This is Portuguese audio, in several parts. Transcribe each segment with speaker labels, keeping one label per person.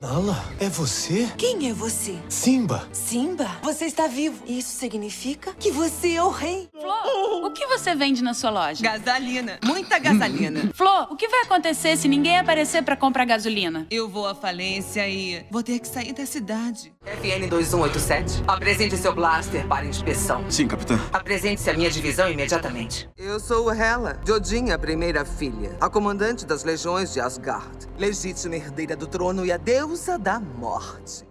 Speaker 1: Nala, é você?
Speaker 2: Quem é você?
Speaker 1: Simba.
Speaker 2: Simba, você está vivo. Isso significa que você é o rei.
Speaker 3: Flor, o que você vende na sua loja?
Speaker 4: Gasolina. Muita gasolina.
Speaker 3: Flor, o que vai acontecer se ninguém aparecer para comprar gasolina?
Speaker 4: Eu vou à falência e vou ter que sair da cidade.
Speaker 5: FN 2187, apresente seu blaster para inspeção.
Speaker 6: Sim, capitã.
Speaker 5: Apresente-se à minha divisão imediatamente.
Speaker 7: Eu sou Hela, Jodinha, primeira filha, a comandante das legiões de Asgard, legítima herdeira do trono e a deusa da morte.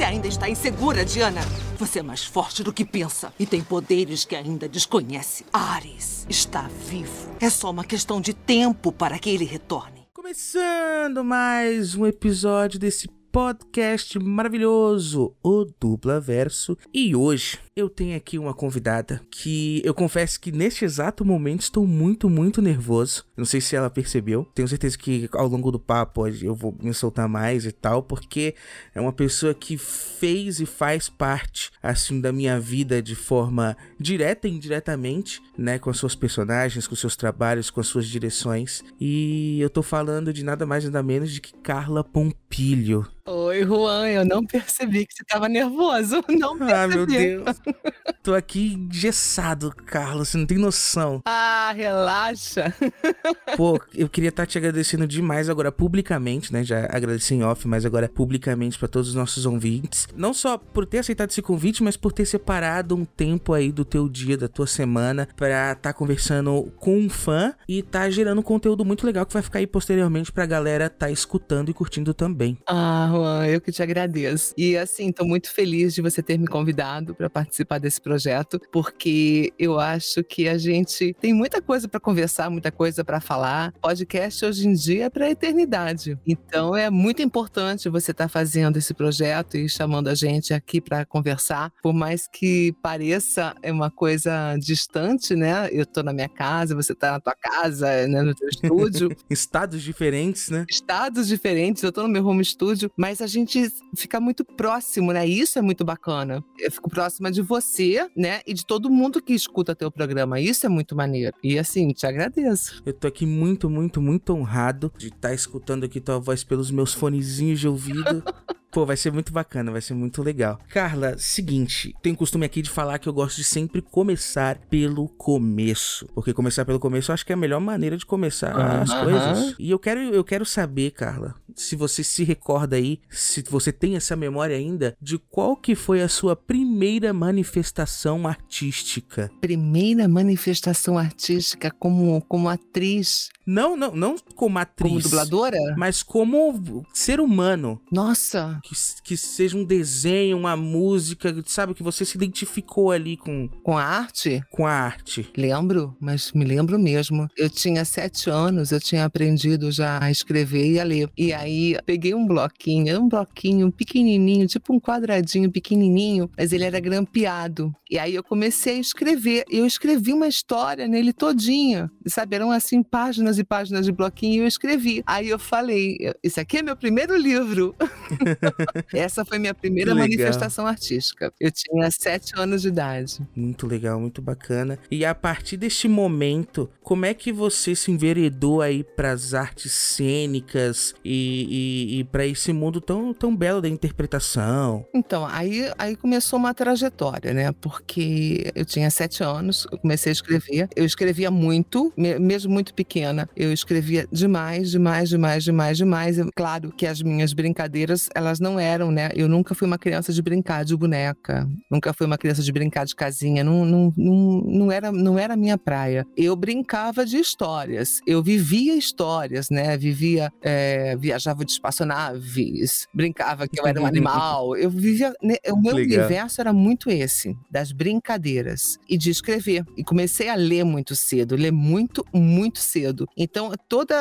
Speaker 4: Você ainda está insegura, Diana? Você é mais forte do que pensa e tem poderes que ainda desconhece. Ares está vivo. É só uma questão de tempo para que ele retorne.
Speaker 8: Começando mais um episódio desse podcast maravilhoso, o Dupla Verso. E hoje eu tenho aqui uma convidada que eu confesso que neste exato momento estou muito, muito nervoso. Não sei se ela percebeu. Tenho certeza que ao longo do papo eu vou me soltar mais e tal, porque é uma pessoa que fez e faz parte, assim, da minha vida de forma direta e indiretamente, né? Com as suas personagens, com seus trabalhos, com as suas direções. E eu tô falando de nada mais nada menos de que Carla Pompilho.
Speaker 9: Oi, Juan, eu não percebi que você tava nervoso. Não percebi.
Speaker 8: Ah, meu Deus. Tô aqui engessado, Carlos, você não tem noção.
Speaker 9: Ah, relaxa.
Speaker 8: Pô, eu queria estar te agradecendo demais agora publicamente, né? Já agradeci em off, mas agora publicamente para todos os nossos ouvintes. Não só por ter aceitado esse convite, mas por ter separado um tempo aí do teu dia, da tua semana, pra estar tá conversando com um fã e tá gerando conteúdo muito legal que vai ficar aí posteriormente pra galera tá escutando e curtindo também.
Speaker 9: Ah, Juan, eu que te agradeço. E assim, tô muito feliz de você ter me convidado para participar desse projeto, porque eu acho que a gente tem muita coisa para conversar, muita coisa para falar. Podcast hoje em dia é para a eternidade. Então é muito importante você estar tá fazendo esse projeto e chamando a gente aqui para conversar, por mais que pareça é uma coisa distante, né? Eu tô na minha casa, você tá na tua casa, né, no teu estúdio.
Speaker 8: Estados diferentes, né?
Speaker 9: Estados diferentes, eu tô no meu home studio, mas a gente fica muito próximo, né? Isso é muito bacana. Eu fico próxima de você, né? E de todo mundo que escuta teu programa. Isso é muito maneiro. E assim, te agradeço.
Speaker 8: Eu tô aqui muito, muito, muito honrado de estar tá escutando aqui tua voz pelos meus fonezinhos de ouvido. Pô, vai ser muito bacana, vai ser muito legal. Carla, seguinte, tenho costume aqui de falar que eu gosto de sempre começar pelo começo. Porque começar pelo começo eu acho que é a melhor maneira de começar as coisas. E eu quero, eu quero saber, Carla, se você se recorda aí, se você tem essa memória ainda, de qual que foi a sua primeira manifestação artística.
Speaker 9: Primeira manifestação artística como, como atriz.
Speaker 8: Não, não, não como atriz.
Speaker 9: Como dubladora?
Speaker 8: Mas como ser humano.
Speaker 9: Nossa.
Speaker 8: Que, que seja um desenho, uma música, sabe? Que você se identificou ali com.
Speaker 9: Com a arte?
Speaker 8: Com a arte.
Speaker 9: Lembro, mas me lembro mesmo. Eu tinha sete anos, eu tinha aprendido já a escrever e a ler. E aí peguei um bloquinho, um bloquinho pequenininho, tipo um quadradinho pequenininho, mas ele era grampeado. E aí eu comecei a escrever. Eu escrevi uma história nele todinha. Sabe, eram assim páginas e páginas de bloquinho e eu escrevi. Aí eu falei, isso aqui é meu primeiro livro. Essa foi minha primeira manifestação artística. Eu tinha sete anos de idade.
Speaker 8: Muito legal, muito bacana. E a partir deste momento, como é que você se enveredou aí para as artes cênicas e, e, e para esse mundo tão, tão belo da interpretação?
Speaker 9: Então, aí, aí começou uma trajetória, né? Porque eu tinha sete anos, eu comecei a escrever. Eu escrevia muito, mesmo muito pequena. Eu escrevia demais, demais, demais, demais, demais. Claro que as minhas brincadeiras, elas não eram, né? Eu nunca fui uma criança de brincar de boneca. Nunca fui uma criança de brincar de casinha. Não, não, não, não, era, não era a minha praia. Eu brincava de histórias. Eu vivia histórias, né? Vivia, é, viajava de espaçonaves, brincava que eu era um animal. Eu vivia. Né? O meu Legal. universo era muito esse, das brincadeiras e de escrever. E comecei a ler muito cedo, ler muito, muito cedo. Então, todo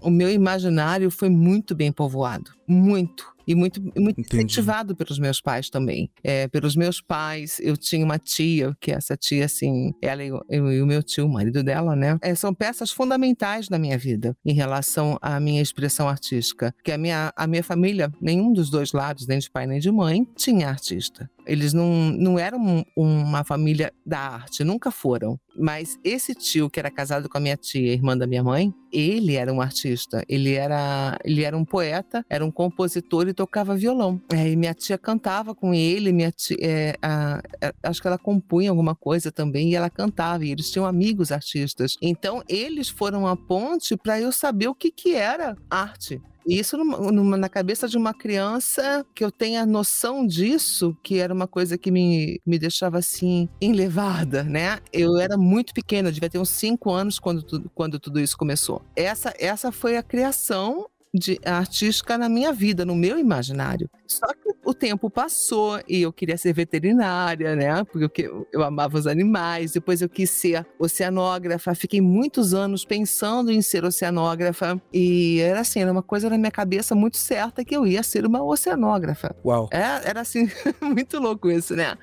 Speaker 9: o meu imaginário foi muito bem povoado. Muito. E muito, muito
Speaker 8: Entendi.
Speaker 9: incentivado pelos meus pais também. É, pelos meus pais, eu tinha uma tia, que essa tia, assim, ela e, o- eu e o meu tio, o marido dela, né? é, são peças fundamentais na minha vida em relação à minha expressão artística. Que a minha, a minha família, nenhum dos dois lados, nem de pai nem de mãe, tinha artista. Eles não, não eram um- uma família da arte, nunca foram. Mas esse tio, que era casado com a minha tia, irmã da minha mãe, ele era um artista. Ele era, ele era um poeta, era um compositor e tocava violão. É, e minha tia cantava com ele, minha tia, é, a- a- acho que ela compunha alguma coisa também e ela cantava. E eles tinham amigos artistas. Então, eles foram a ponte para eu saber o que, que era arte. E isso numa- numa- na cabeça de uma criança que eu tenha noção disso, que era uma coisa que me, me deixava assim, enlevada, né? Eu era muito pequena, devia ter uns cinco anos quando, tu- quando tudo isso começou. Essa, essa foi a criação de artística na minha vida, no meu imaginário. Só que o tempo passou e eu queria ser veterinária, né? Porque eu, amava os animais. Depois eu quis ser oceanógrafa. Fiquei muitos anos pensando em ser oceanógrafa. E era assim, era uma coisa na minha cabeça muito certa que eu ia ser uma oceanógrafa.
Speaker 8: Uau.
Speaker 9: É, era assim, muito louco isso, né?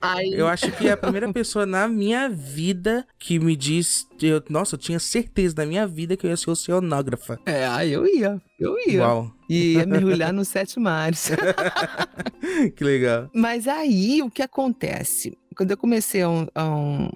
Speaker 9: Aí,
Speaker 8: Eu acho que é a primeira pessoa na minha vida que me diz. Eu, nossa, eu tinha certeza na minha vida que eu ia ser oceanógrafa.
Speaker 9: é, aí eu ia, eu ia.
Speaker 8: Uau,
Speaker 9: E ia mergulhar nos sete mares.
Speaker 8: que legal.
Speaker 9: Mas aí o que acontece? Quando eu comecei a, um-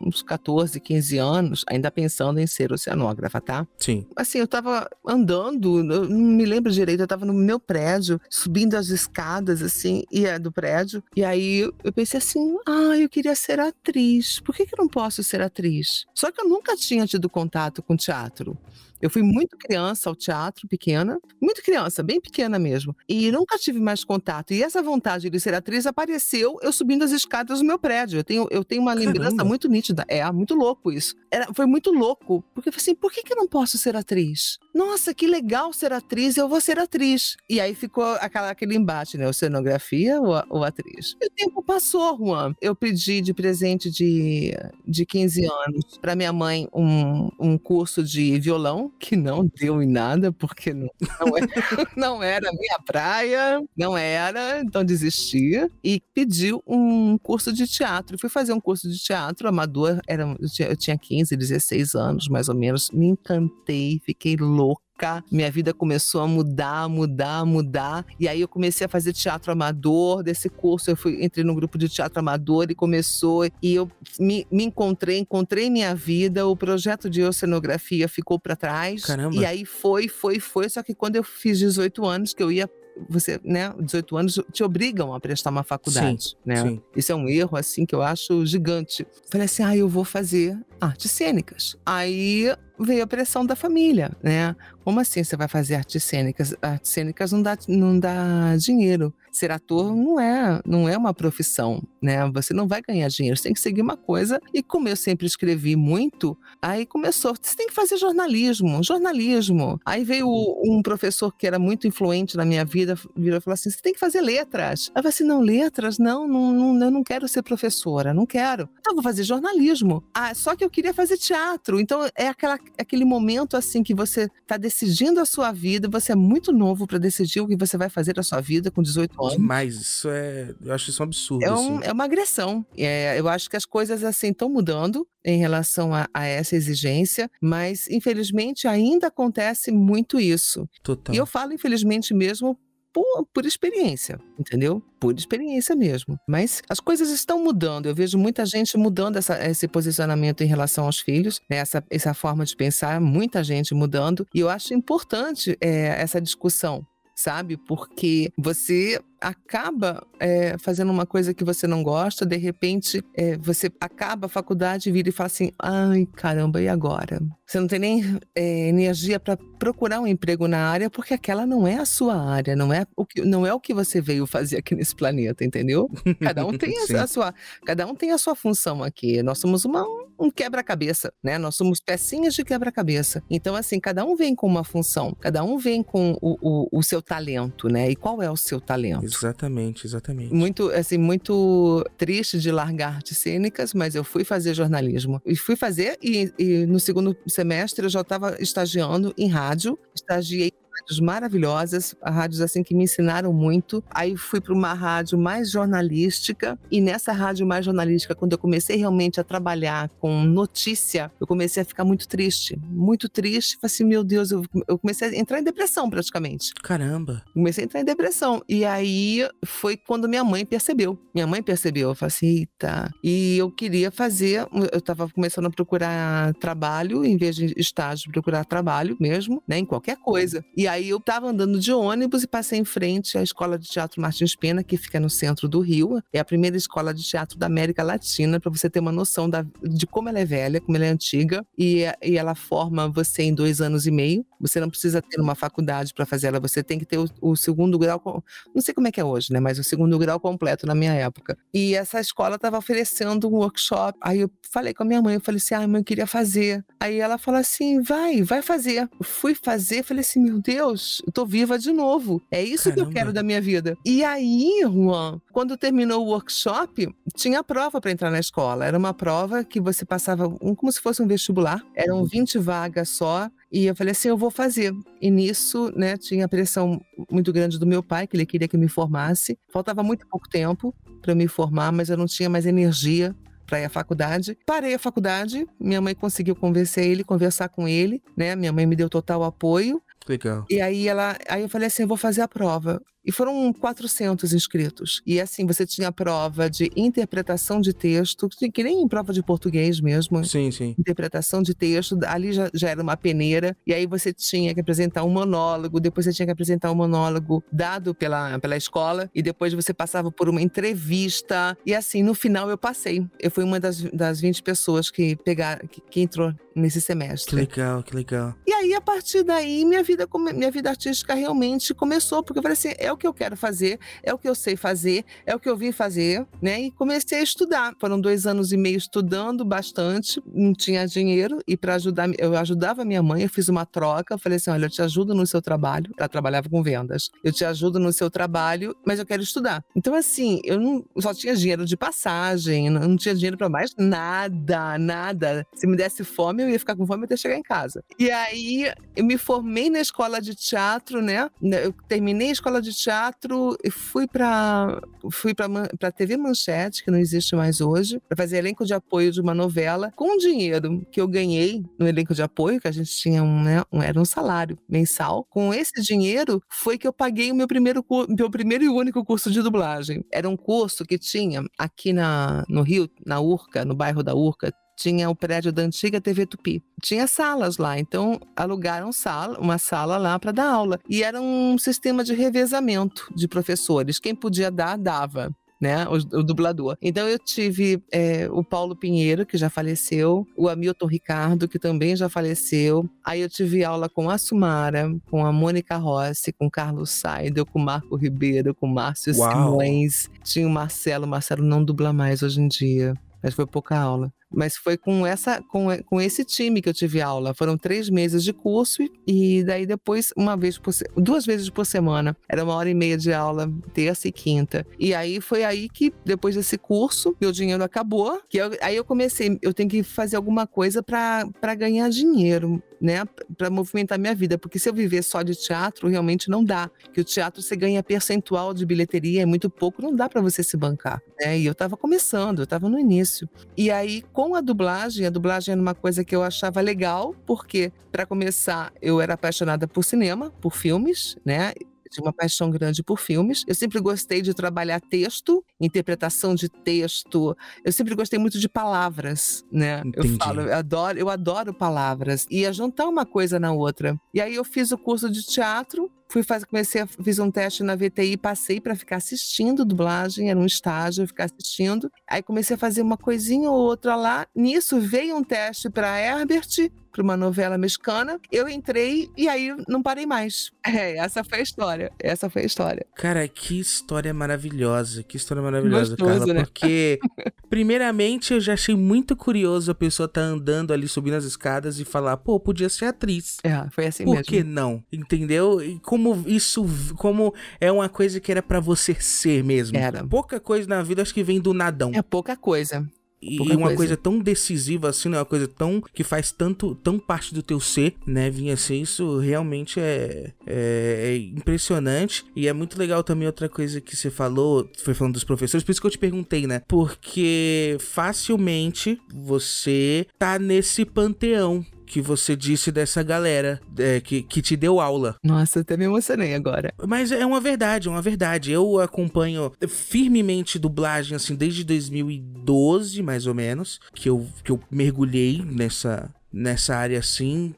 Speaker 9: uns 14, 15 anos, ainda pensando em ser oceanógrafa, tá?
Speaker 8: Sim.
Speaker 9: Assim, eu tava andando, eu não me lembro direito, eu tava no meu prédio, subindo as escadas, assim, e é do prédio. E aí eu pensei assim: ah, eu queria ser atriz. Por que, que eu não posso ser atriz? Só que eu nunca tinha tido contato com teatro. Eu fui muito criança ao teatro, pequena, muito criança, bem pequena mesmo. E nunca tive mais contato. E essa vontade de ser atriz apareceu eu subindo as escadas do meu prédio. Eu tenho, eu tenho uma lembrança
Speaker 8: Caramba.
Speaker 9: muito nítida. É, muito louco isso. Era, foi muito louco. Porque eu falei assim, por que, que eu não posso ser atriz? Nossa, que legal ser atriz, eu vou ser atriz. E aí ficou aquela, aquele embate, né? Oceanografia ou, a- ou atriz? E o tempo passou, Juan. Eu pedi de presente de, de 15 anos para minha mãe um, um curso de violão, que não deu em nada, porque não, não, é- não era minha praia, não era, então desisti. E pediu um curso de teatro. Fui fazer um curso de teatro amador, era, eu tinha 15, 16 anos, mais ou menos. Me encantei, fiquei louca. Minha vida começou a mudar, mudar, mudar. E aí eu comecei a fazer teatro amador. Desse curso eu fui, entrei no grupo de teatro amador e começou. E eu me, me encontrei, encontrei minha vida. O projeto de oceanografia ficou para trás.
Speaker 8: Caramba.
Speaker 9: E aí foi, foi, foi. Só que quando eu fiz 18 anos, que eu ia você, né, 18 anos te obrigam a prestar uma faculdade, né?
Speaker 8: Sim.
Speaker 9: Isso é um erro, assim, que eu acho gigante. Falei assim, ah, eu vou fazer artes cênicas. Aí veio a pressão da família, né? Como assim você vai fazer artes cênicas? Artes cênicas não dá, não dá dinheiro. Ser ator não é, não é uma profissão, né? Você não vai ganhar dinheiro, você tem que seguir uma coisa. E como eu sempre escrevi muito, aí começou, você tem que fazer jornalismo, jornalismo. Aí veio um professor que era muito influente na minha vida, virou e falou assim, você tem que fazer letras. Aí eu falei assim, não, letras? Não, não, não, eu não quero ser professora, não quero. Então eu vou fazer jornalismo. Ah, só que eu queria fazer teatro. Então é aquela, aquele momento assim que você está decidindo a sua vida, você é muito novo para decidir o que você vai fazer da sua vida com 18 anos.
Speaker 8: Demais. Isso é. Eu acho isso um absurdo.
Speaker 9: É, um-
Speaker 8: assim.
Speaker 9: é uma agressão. É, eu acho que as coisas assim estão mudando em relação a, a essa exigência, mas infelizmente ainda acontece muito isso.
Speaker 8: Total.
Speaker 9: E eu falo infelizmente mesmo por, por experiência, entendeu? Por experiência mesmo. Mas as coisas estão mudando. Eu vejo muita gente mudando essa- esse posicionamento em relação aos filhos, né? essa, essa forma de pensar, muita gente mudando. E eu acho importante é, essa discussão. Sabe? Porque você acaba é, fazendo uma coisa que você não gosta, de repente é, você acaba a faculdade e vira e fala assim: ai caramba, e agora? Você não tem nem é, energia para procurar um emprego na área porque aquela não é a sua área, não é o que, não é o que você veio fazer aqui nesse planeta, entendeu? Cada um tem a, a sua, cada um tem a sua função aqui. Nós somos uma, um quebra-cabeça, né? Nós somos pecinhas de quebra-cabeça. Então, assim, cada um vem com uma função, cada um vem com o, o, o seu talento, né? E qual é o seu talento?
Speaker 8: Exatamente, exatamente.
Speaker 9: Muito, assim, muito triste de largar artes cênicas, mas eu fui fazer jornalismo. E fui fazer, e, e no segundo semestre eu já estava estagiando em rádio, estagiei rádios maravilhosas, rádios assim que me ensinaram muito. Aí fui para uma rádio mais jornalística e nessa rádio mais jornalística, quando eu comecei realmente a trabalhar com notícia, eu comecei a ficar muito triste, muito triste. Falei assim, meu Deus, eu, eu comecei a entrar em depressão praticamente.
Speaker 8: Caramba.
Speaker 9: Comecei a entrar em depressão. E aí foi quando minha mãe percebeu. Minha mãe percebeu. Eu falei assim, eita. E eu queria fazer, eu estava começando a procurar trabalho, em vez de estágio, procurar trabalho mesmo, né, em qualquer coisa. E aí eu estava andando de ônibus e passei em frente à Escola de Teatro Martins Pena, que fica no centro do Rio. É a primeira escola de teatro da América Latina, para você ter uma noção da, de como ela é velha, como ela é antiga. E, e ela forma você em dois anos e meio. Você não precisa ter uma faculdade para fazer ela, você tem que ter o, o segundo grau, não sei como é que é hoje, né, mas o segundo grau completo na minha época. E essa escola estava oferecendo um workshop. Aí eu falei com a minha mãe, eu falei assim: "Ah, mãe, eu queria fazer". Aí ela falou assim: "Vai, vai fazer". Eu fui fazer, falei assim: "Meu Deus, eu tô viva de novo. É isso
Speaker 8: Caramba.
Speaker 9: que eu quero da minha vida". E aí, Juan, quando terminou o workshop, tinha prova para entrar na escola. Era uma prova que você passava um, como se fosse um vestibular. Eram 20 vagas só. E eu falei assim, eu vou fazer. E nisso, né, tinha pressão muito grande do meu pai, que ele queria que eu me formasse. Faltava muito pouco tempo para eu me formar, mas eu não tinha mais energia para ir à faculdade. Parei a faculdade, minha mãe conseguiu convencer ele, conversar com ele, né? Minha mãe me deu total apoio.
Speaker 8: Legal.
Speaker 9: E aí ela, aí eu falei assim, eu vou fazer a prova. E foram 400 inscritos. E assim, você tinha a prova de interpretação de texto, que nem em prova de português mesmo.
Speaker 8: Sim, sim.
Speaker 9: Interpretação de texto, ali já, já era uma peneira. E aí você tinha que apresentar um monólogo, depois você tinha que apresentar um monólogo dado pela, pela escola, e depois você passava por uma entrevista. E assim, no final eu passei. Eu fui uma das, das 20 pessoas que pegaram, que, que entrou nesse
Speaker 8: Que
Speaker 9: semestre.
Speaker 8: legal, que legal.
Speaker 9: E aí, a partir daí, minha vida, minha vida artística realmente começou, porque eu falei assim: o que eu quero fazer, é o que eu sei fazer, é o que eu vim fazer, né? E comecei a estudar. Foram dois anos e meio estudando bastante, não tinha dinheiro, e para ajudar, eu ajudava minha mãe, eu fiz uma troca, falei assim: olha, eu te ajudo no seu trabalho. Ela trabalhava com vendas. Eu te ajudo no seu trabalho, mas eu quero estudar. Então, assim, eu não só tinha dinheiro de passagem, não não tinha dinheiro para mais nada, nada. Se me desse fome, eu ia ficar com fome até chegar em casa. E aí, eu me formei na escola de teatro, né? Eu terminei a escola de teatro fui para fui para TV Manchete, que não existe mais hoje, para fazer elenco de apoio de uma novela com o dinheiro que eu ganhei no elenco de apoio, que a gente tinha um, né, um era um salário mensal. Com esse dinheiro foi que eu paguei o meu primeiro meu primeiro e único curso de dublagem. Era um curso que tinha aqui na no Rio, na Urca, no bairro da Urca, tinha o prédio da antiga TV Tupi. Tinha salas lá, então alugaram sala, uma sala lá para dar aula. E era um sistema de revezamento de professores. Quem podia dar, dava. Né, o, o dublador. Então eu tive é, o Paulo Pinheiro, que já faleceu, o Hamilton Ricardo, que também já faleceu. Aí eu tive aula com a Sumara, com a Mônica Rossi, com Carlos Seidel, com Marco Ribeiro, com Márcio
Speaker 8: Uau.
Speaker 9: Simões. Tinha o Marcelo, o Marcelo não dubla mais hoje em dia, mas foi pouca aula. Mas foi com, essa, com, com esse time que eu tive aula. Foram três meses de curso e, daí depois, uma vez por duas vezes por semana. Era uma hora e meia de aula, terça e quinta. E aí foi aí que, depois desse curso, meu dinheiro acabou. Que eu- aí eu comecei, eu tenho que fazer alguma coisa para ganhar dinheiro. Né, para movimentar minha vida, porque se eu viver só de teatro, realmente não dá. Que o teatro você ganha percentual de bilheteria, é muito pouco, não dá para você se bancar. Né? E eu estava começando, eu estava no início. E aí, com a dublagem, a dublagem era uma coisa que eu achava legal, porque, para começar, eu era apaixonada por cinema, por filmes, né? Tinha uma paixão grande por filmes. Eu sempre gostei de trabalhar texto, interpretação de texto. Eu sempre gostei muito de palavras, né?
Speaker 8: Entendi.
Speaker 9: Eu falo, eu adoro, eu adoro palavras. Ia juntar uma coisa na outra. E aí eu fiz o curso de teatro, fui fazer, comecei a fiz um teste na VTI, passei para ficar assistindo dublagem, era um estágio, ficar assistindo. Aí comecei a fazer uma coisinha ou outra lá. Nisso veio um teste para Herbert, para uma novela mexicana. Eu entrei e aí não parei mais. É, essa foi a história. Essa foi a história.
Speaker 8: Cara, que história maravilhosa, que história maravilhosa,
Speaker 9: Gostoso,
Speaker 8: Carla,
Speaker 9: né?
Speaker 8: porque primeiramente eu já achei muito curioso a pessoa tá andando ali subindo as escadas e falar, pô, podia ser atriz.
Speaker 9: É, foi assim
Speaker 8: Por
Speaker 9: mesmo.
Speaker 8: que não? Entendeu? E como isso, como é uma coisa que era pra você ser mesmo.
Speaker 9: Era.
Speaker 8: Pouca coisa na vida acho que vem do nadão.
Speaker 9: É pouca coisa.
Speaker 8: E
Speaker 9: Pouca
Speaker 8: uma
Speaker 9: coisa.
Speaker 8: coisa. tão decisiva assim, né? Uma coisa tão que faz tanto tão parte do teu ser, né? Vinha ser isso realmente é, é, é impressionante e é muito legal também outra coisa que você falou, foi falando dos professores, por isso que eu te perguntei, né? Porque facilmente você tá nesse panteão que você disse dessa galera é, que, que te deu aula.
Speaker 9: Nossa, até me emocionei agora.
Speaker 8: Mas é uma verdade, é uma verdade. Eu acompanho firmemente dublagem, assim, desde 2012, mais ou menos, que eu, que eu mergulhei nessa, nessa área assim,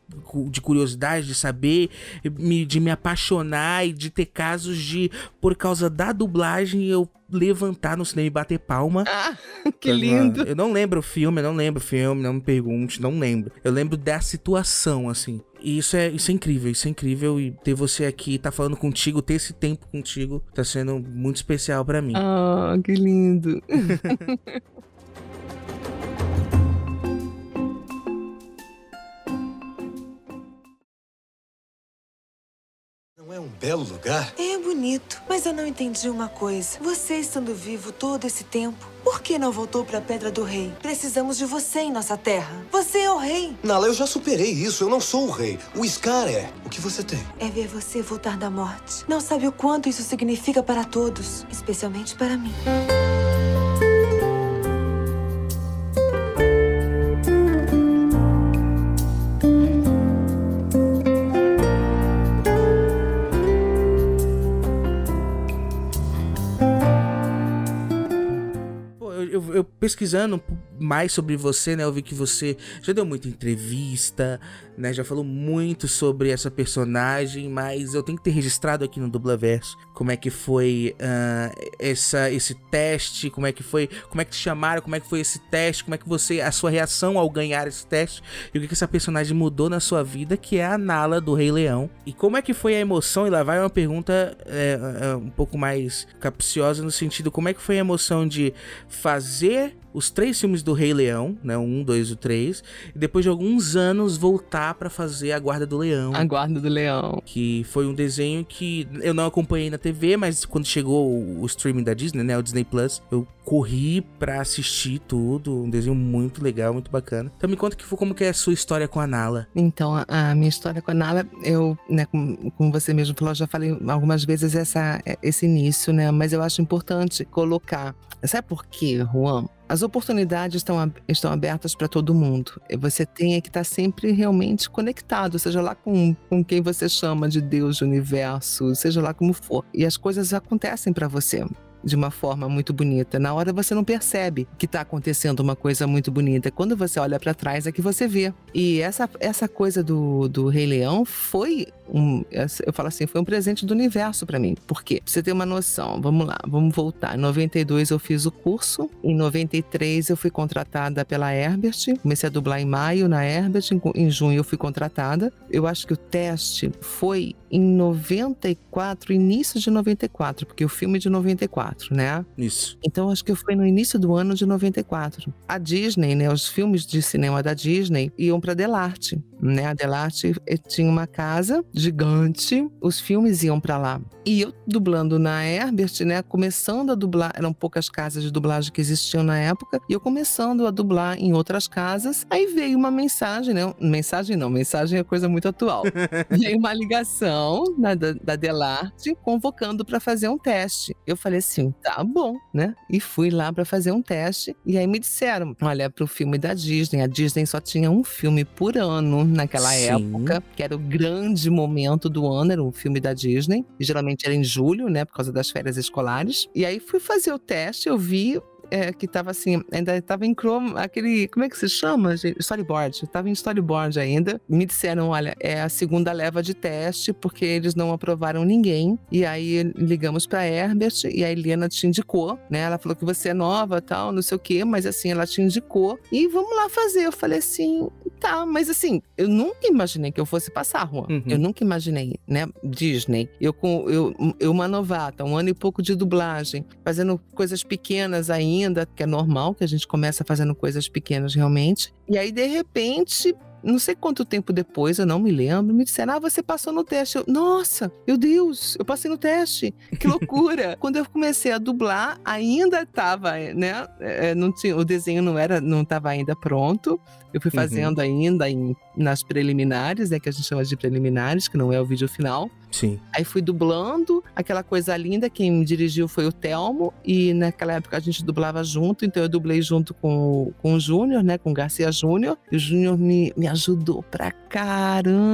Speaker 8: de curiosidade, de saber, de me apaixonar e de ter casos de, por causa da dublagem, eu levantar no cinema e bater palma.
Speaker 9: Ah, que lindo.
Speaker 8: Eu não lembro o filme, eu não lembro o filme, não me pergunte, não lembro. Eu lembro da situação, assim. E isso é, isso é incrível, isso é incrível. E ter você aqui, tá falando contigo, ter esse tempo contigo, tá sendo muito especial pra mim.
Speaker 9: Ah, que lindo.
Speaker 1: é um belo lugar?
Speaker 2: É bonito, mas eu não entendi uma coisa. Você estando vivo todo esse tempo, por que não voltou pra Pedra do Rei? Precisamos de você em nossa terra. Você é o rei.
Speaker 1: Nala, eu já superei isso. Eu não sou o rei. O Scar é. O que você tem?
Speaker 2: É ver você voltar da morte. Não sabe o quanto isso significa para todos, especialmente para mim.
Speaker 8: Pesquisando mais sobre você, né? Eu vi que você já deu muita entrevista, né? Já falou muito sobre essa personagem, mas eu tenho que ter registrado aqui no Dublaverso como é que foi ah, essa, esse teste, como é que foi, como é que te chamaram, como é que foi esse teste, como é que você, a sua reação ao ganhar esse teste e o que, que essa personagem mudou na sua vida, que é a Nala do Rei Leão. E como é que foi a emoção? E lá vai uma pergunta é, é, um pouco mais capciosa no sentido, como é que foi a emoção de fazer os três filmes do Rei Leão, né, o um, dois e três, e depois de alguns anos voltar pra fazer a Guarda do Leão.
Speaker 9: A guarda do leão.
Speaker 8: Que foi um desenho que eu não acompanhei na TV, mas quando chegou o, streaming da Disney, né? O Disney Plus, eu corri pra assistir tudo. Um desenho muito legal, muito bacana. Então me conta que foi como que é a sua história com a Nala.
Speaker 9: Então, a, a minha história com a Nala, eu, né, como, como você mesmo falou, já falei algumas vezes essa, esse início, né? Mas eu acho importante colocar. Sabe por quê, Juan? As oportunidades estão, estão abertas para todo mundo. Você tem é que estar sempre realmente conectado, seja lá com, com quem você chama de Deus, de universo, seja lá como for. E as coisas acontecem para você de uma forma muito bonita. Na hora você não percebe que está acontecendo uma coisa muito bonita. Quando você olha para trás é que você vê. E essa, essa coisa do, do Rei Leão foi um, eu falo assim, foi um presente do universo para mim. Por quê? Pra você ter uma noção, vamos lá, vamos voltar. Em 92 eu fiz o curso, em 93 eu fui contratada pela Herbert, comecei a dublar em maio na Herbert, em, em junho eu fui contratada. Eu acho que o teste foi em 94, início de 94, porque o filme é de 94, né?
Speaker 8: Isso.
Speaker 9: Então acho que foi no início do ano de 94. A Disney, né, os filmes de cinema da Disney iam para Delarte, né? A Delarte eh, tinha uma casa gigante, os filmes iam para lá. E eu dublando na Herbert, né, começando a dublar, eram poucas casas de dublagem que existiam na época, e eu começando a dublar em outras casas. Aí veio uma mensagem, né? Mensagem não, mensagem é coisa muito atual. veio uma ligação né, da, da Delarte convocando para fazer um teste. Eu falei assim, tá bom, né? E fui lá para fazer um teste. E aí me disseram, olha, pro filme da Disney, a Disney só tinha um filme por ano naquela
Speaker 8: Sim.
Speaker 9: época, que era o grande momento do ano, era um filme da Disney. E geralmente era em julho, né? Por causa das férias escolares. E aí fui fazer o teste, eu vi é, que tava assim, ainda tava em chroma, aquele, como é que se chama, gente? Storyboard. Tava em storyboard ainda. Me disseram, olha, é a segunda leva de teste, porque eles não aprovaram ninguém. E aí ligamos pra Herbert e a Helena te indicou, né? Ela falou que você é nova tal, não sei o quê, mas assim, ela te indicou. E vamos lá fazer. Eu falei assim, tá, mas assim, eu nunca imaginei que eu fosse passar, Juan.
Speaker 8: Uhum.
Speaker 9: Eu nunca imaginei, né? Disney. Eu com eu, eu uma novata, um ano e pouco de dublagem, fazendo coisas pequenas ainda, que é normal que a gente começa fazendo coisas pequenas realmente. E aí de repente não sei quanto tempo depois, eu não me lembro, me disseram: Ah, você passou no teste. Eu, Nossa, meu Deus, eu passei no teste. Que loucura. Quando eu comecei a dublar, ainda estava, né? é, não tinha, o desenho não era, não estava ainda pronto. Eu fui
Speaker 8: Uhum.
Speaker 9: fazendo ainda em, nas preliminares, né? Que a gente chama de preliminares, que não é o vídeo final.
Speaker 8: Sim.
Speaker 9: Aí fui dublando, aquela coisa linda. Quem me dirigiu foi o Telmo, e naquela época a gente dublava junto, então eu dublei junto com, o- com o Júnior, né? Com o Garcia Júnior. E o Júnior me, me ajudou pra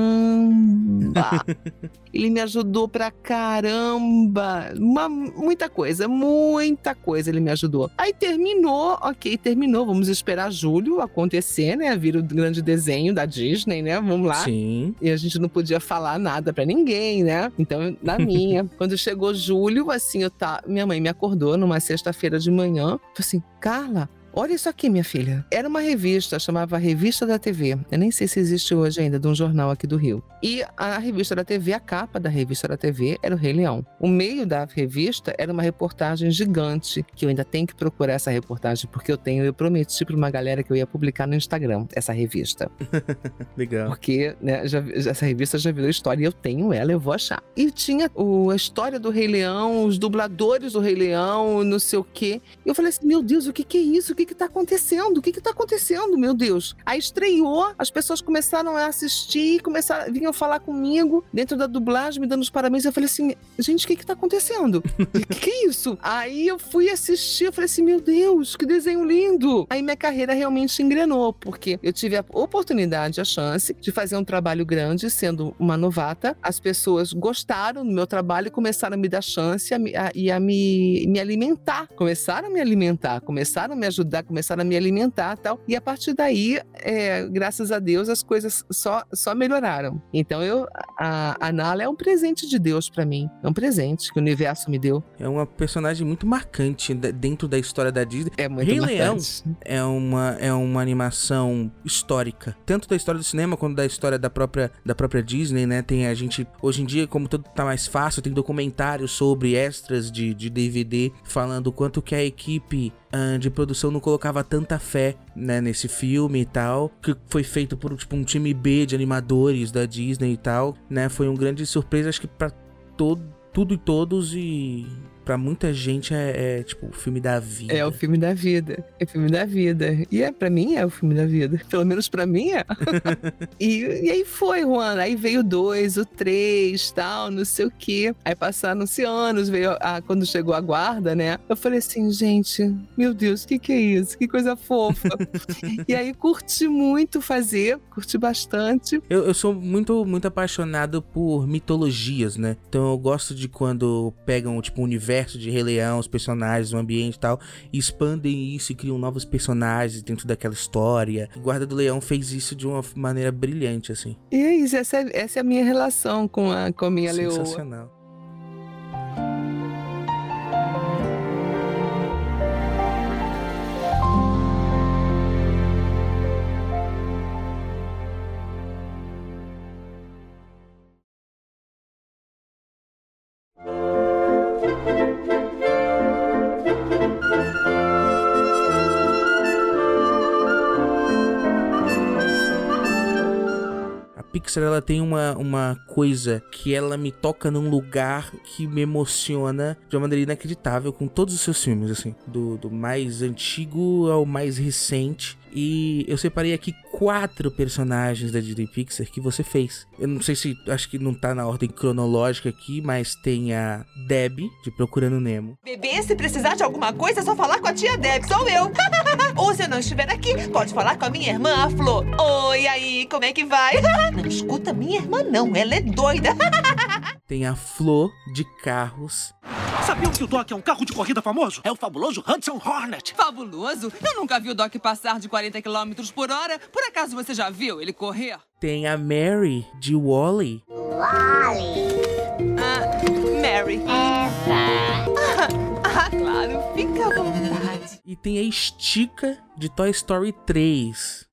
Speaker 9: caramba. Ele me ajudou pra caramba. Uma- muita coisa, muita coisa ele me ajudou. Aí terminou, ok, terminou. Vamos esperar julho acontecer, né? Vir o grande desenho da Disney, né? Vamos lá.
Speaker 8: Sim.
Speaker 9: E a gente não podia falar nada pra ninguém, né? Então, na minha. Quando chegou julho, assim, eu tá. Minha mãe me acordou numa sexta-feira de manhã. Falei assim, Carla. Olha isso aqui, minha filha. Era uma revista, chamava Revista da TV. Eu nem sei se existe hoje ainda, de um jornal aqui do Rio. E a revista da TV, a capa da revista da TV era o Rei Leão. O meio da revista era uma reportagem gigante, que eu ainda tenho que procurar essa reportagem, porque eu tenho, eu prometi pra uma galera que eu ia publicar no Instagram essa revista.
Speaker 8: Legal.
Speaker 9: Porque né, já- essa revista já virou história e eu tenho ela, eu vou achar. E tinha o- a história do Rei Leão, os dubladores do Rei Leão, não sei o quê. E eu falei assim: meu Deus, o que, que é isso? O que, que tá acontecendo? O que, que tá acontecendo, meu Deus? Aí estreou, as pessoas começaram a assistir, começaram, vinham falar comigo dentro da dublagem, me dando os parabéns. Eu falei assim: gente, o que, que tá acontecendo? O que, que é isso? Aí eu fui assistir, eu falei assim: meu Deus, que desenho lindo! Aí minha carreira realmente engrenou, porque eu tive a oportunidade, a chance de fazer um trabalho grande sendo uma novata. As pessoas gostaram do meu trabalho e começaram a me dar chance a me- a- e a me, me alimentar. Começaram a me alimentar, começaram a me ajudar, começaram a me alimentar e tal. E a partir daí, é, graças a Deus, as coisas só, só melhoraram. Então eu, a, a Nala é um presente de Deus pra mim. É um presente que o universo me deu.
Speaker 8: É uma personagem muito marcante dentro da história da Disney.
Speaker 9: É muito
Speaker 8: Rei Leão é uma, é uma animação histórica. Tanto da história do cinema quanto da história da própria, da própria Disney, né? Tem a gente. Hoje em dia, como tudo tá mais fácil, tem documentários sobre extras de, de DVD falando quanto que a equipe ah, de produção não colocava tanta fé né, nesse filme e tal. Que foi feito por tipo, um time B de animadores da Disney e tal. Né? Foi um grande surpresa, acho que pra todo, tudo e todos e. Pra muita gente é, é, tipo o filme da vida.
Speaker 9: É o filme da vida. É o filme da vida. E é, pra mim é o filme da vida. Pelo menos pra mim é. e, e aí foi, Juan. Aí veio o dois, o três, tal, não sei o quê. Aí passaram-se anos, veio a, quando chegou a guarda, né? Eu falei assim, gente, meu Deus, o que, que é isso? Que coisa fofa. e aí curti muito fazer, curti bastante.
Speaker 8: Eu, eu sou muito, muito apaixonado por mitologias, né? Então eu gosto de quando pegam, tipo, o universo de Rei Leão, os personagens, o ambiente e tal, e expandem isso e criam novos personagens dentro daquela história. Guarda do Leão fez isso de uma maneira brilhante, assim.
Speaker 9: E é isso, essa é, essa é a minha relação com a, com a minha leoa.
Speaker 8: Sensacional. Pixar ela tem uma, uma coisa que ela me toca num lugar que me emociona de uma maneira inacreditável com todos os seus filmes, assim, do, do mais antigo ao mais recente. E eu separei aqui quatro personagens da Disney Pixar que você fez. Eu não sei se acho que não tá na ordem cronológica aqui, mas tem a Debbie de Procurando Nemo.
Speaker 2: Bebê, se precisar de alguma coisa, é só falar com a tia Deb, sou eu. Ou se eu não estiver aqui, pode falar com a minha irmã, a Flor. Oi, aí, como é que vai? Não escuta minha irmã, não, ela é doida.
Speaker 8: Tem a Flor de Carros.
Speaker 6: Sabiam que o Doc é um carro de corrida famoso? É o fabuloso Hudson Hornet.
Speaker 5: Fabuloso? Eu nunca vi o Doc passar de 40 km por hora. Por acaso você já viu ele correr?
Speaker 8: Tem a Mary de Wally.
Speaker 2: Ah, Mary. Ah, ah, claro, fica à vontade.
Speaker 8: E tem a Estica de Toy Story 3.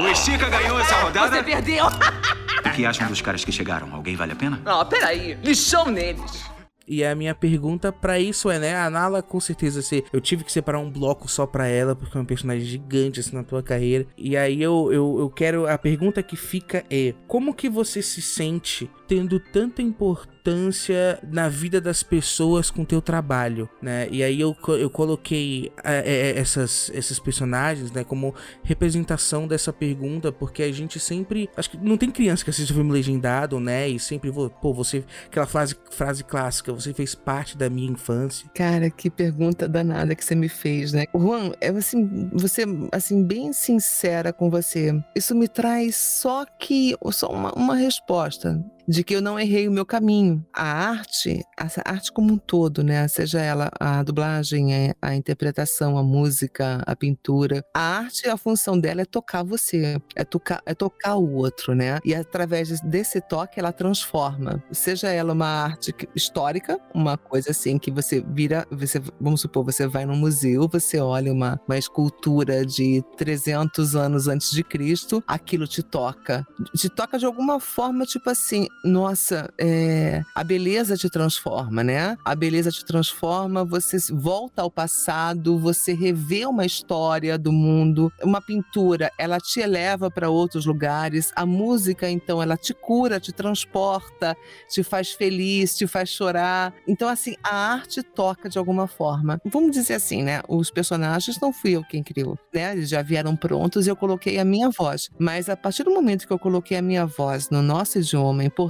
Speaker 6: O Estica ganhou essa
Speaker 5: Você perdeu!
Speaker 6: O que acham dos caras que chegaram? Alguém vale a pena?
Speaker 5: Ó, peraí. Lixão neles.
Speaker 8: E a minha pergunta para isso é, né? A Nala, com certeza, você, eu tive que separar um bloco só para ela, porque é um personagem gigante assim na tua carreira. E aí eu, eu, eu quero. A pergunta que fica é: como que você se sente tendo tanta importância na vida das pessoas com teu trabalho, né? E aí eu, eu coloquei é, é, essas, esses personagens, né, como representação dessa pergunta, porque a gente sempre, acho que não tem criança que assiste o filme legendado, né? E sempre vou, pô, você aquela frase, frase clássica, você fez parte da minha infância.
Speaker 9: Cara, que pergunta danada que você me fez, né? Juan, é assim, você assim bem sincera com você. Isso me traz só que só uma, uma resposta de que eu não errei o meu caminho. A arte, a arte como um todo, né? Seja ela a dublagem, a interpretação, a música, a pintura. A arte, a função dela é tocar você, é tocar, é tocar o outro, né? E através desse toque ela transforma. Seja ela uma arte histórica, uma coisa assim que você vira, você, vamos supor, você vai num museu, você olha uma, uma escultura de 300 anos antes de Cristo, aquilo te toca. Te toca de alguma forma, tipo assim, nossa, é, a beleza te transforma, né? A beleza te transforma, você volta ao passado, você revê uma história do mundo. Uma pintura, ela te eleva para outros lugares. A música, então, ela te cura, te transporta, te faz feliz, te faz chorar. Então, assim, a arte toca de alguma forma. Vamos dizer assim, né? Os personagens não fui eu quem criou, né? Eles já vieram prontos e eu coloquei a minha voz. Mas a partir do momento que eu coloquei a minha voz no nosso idioma, em português,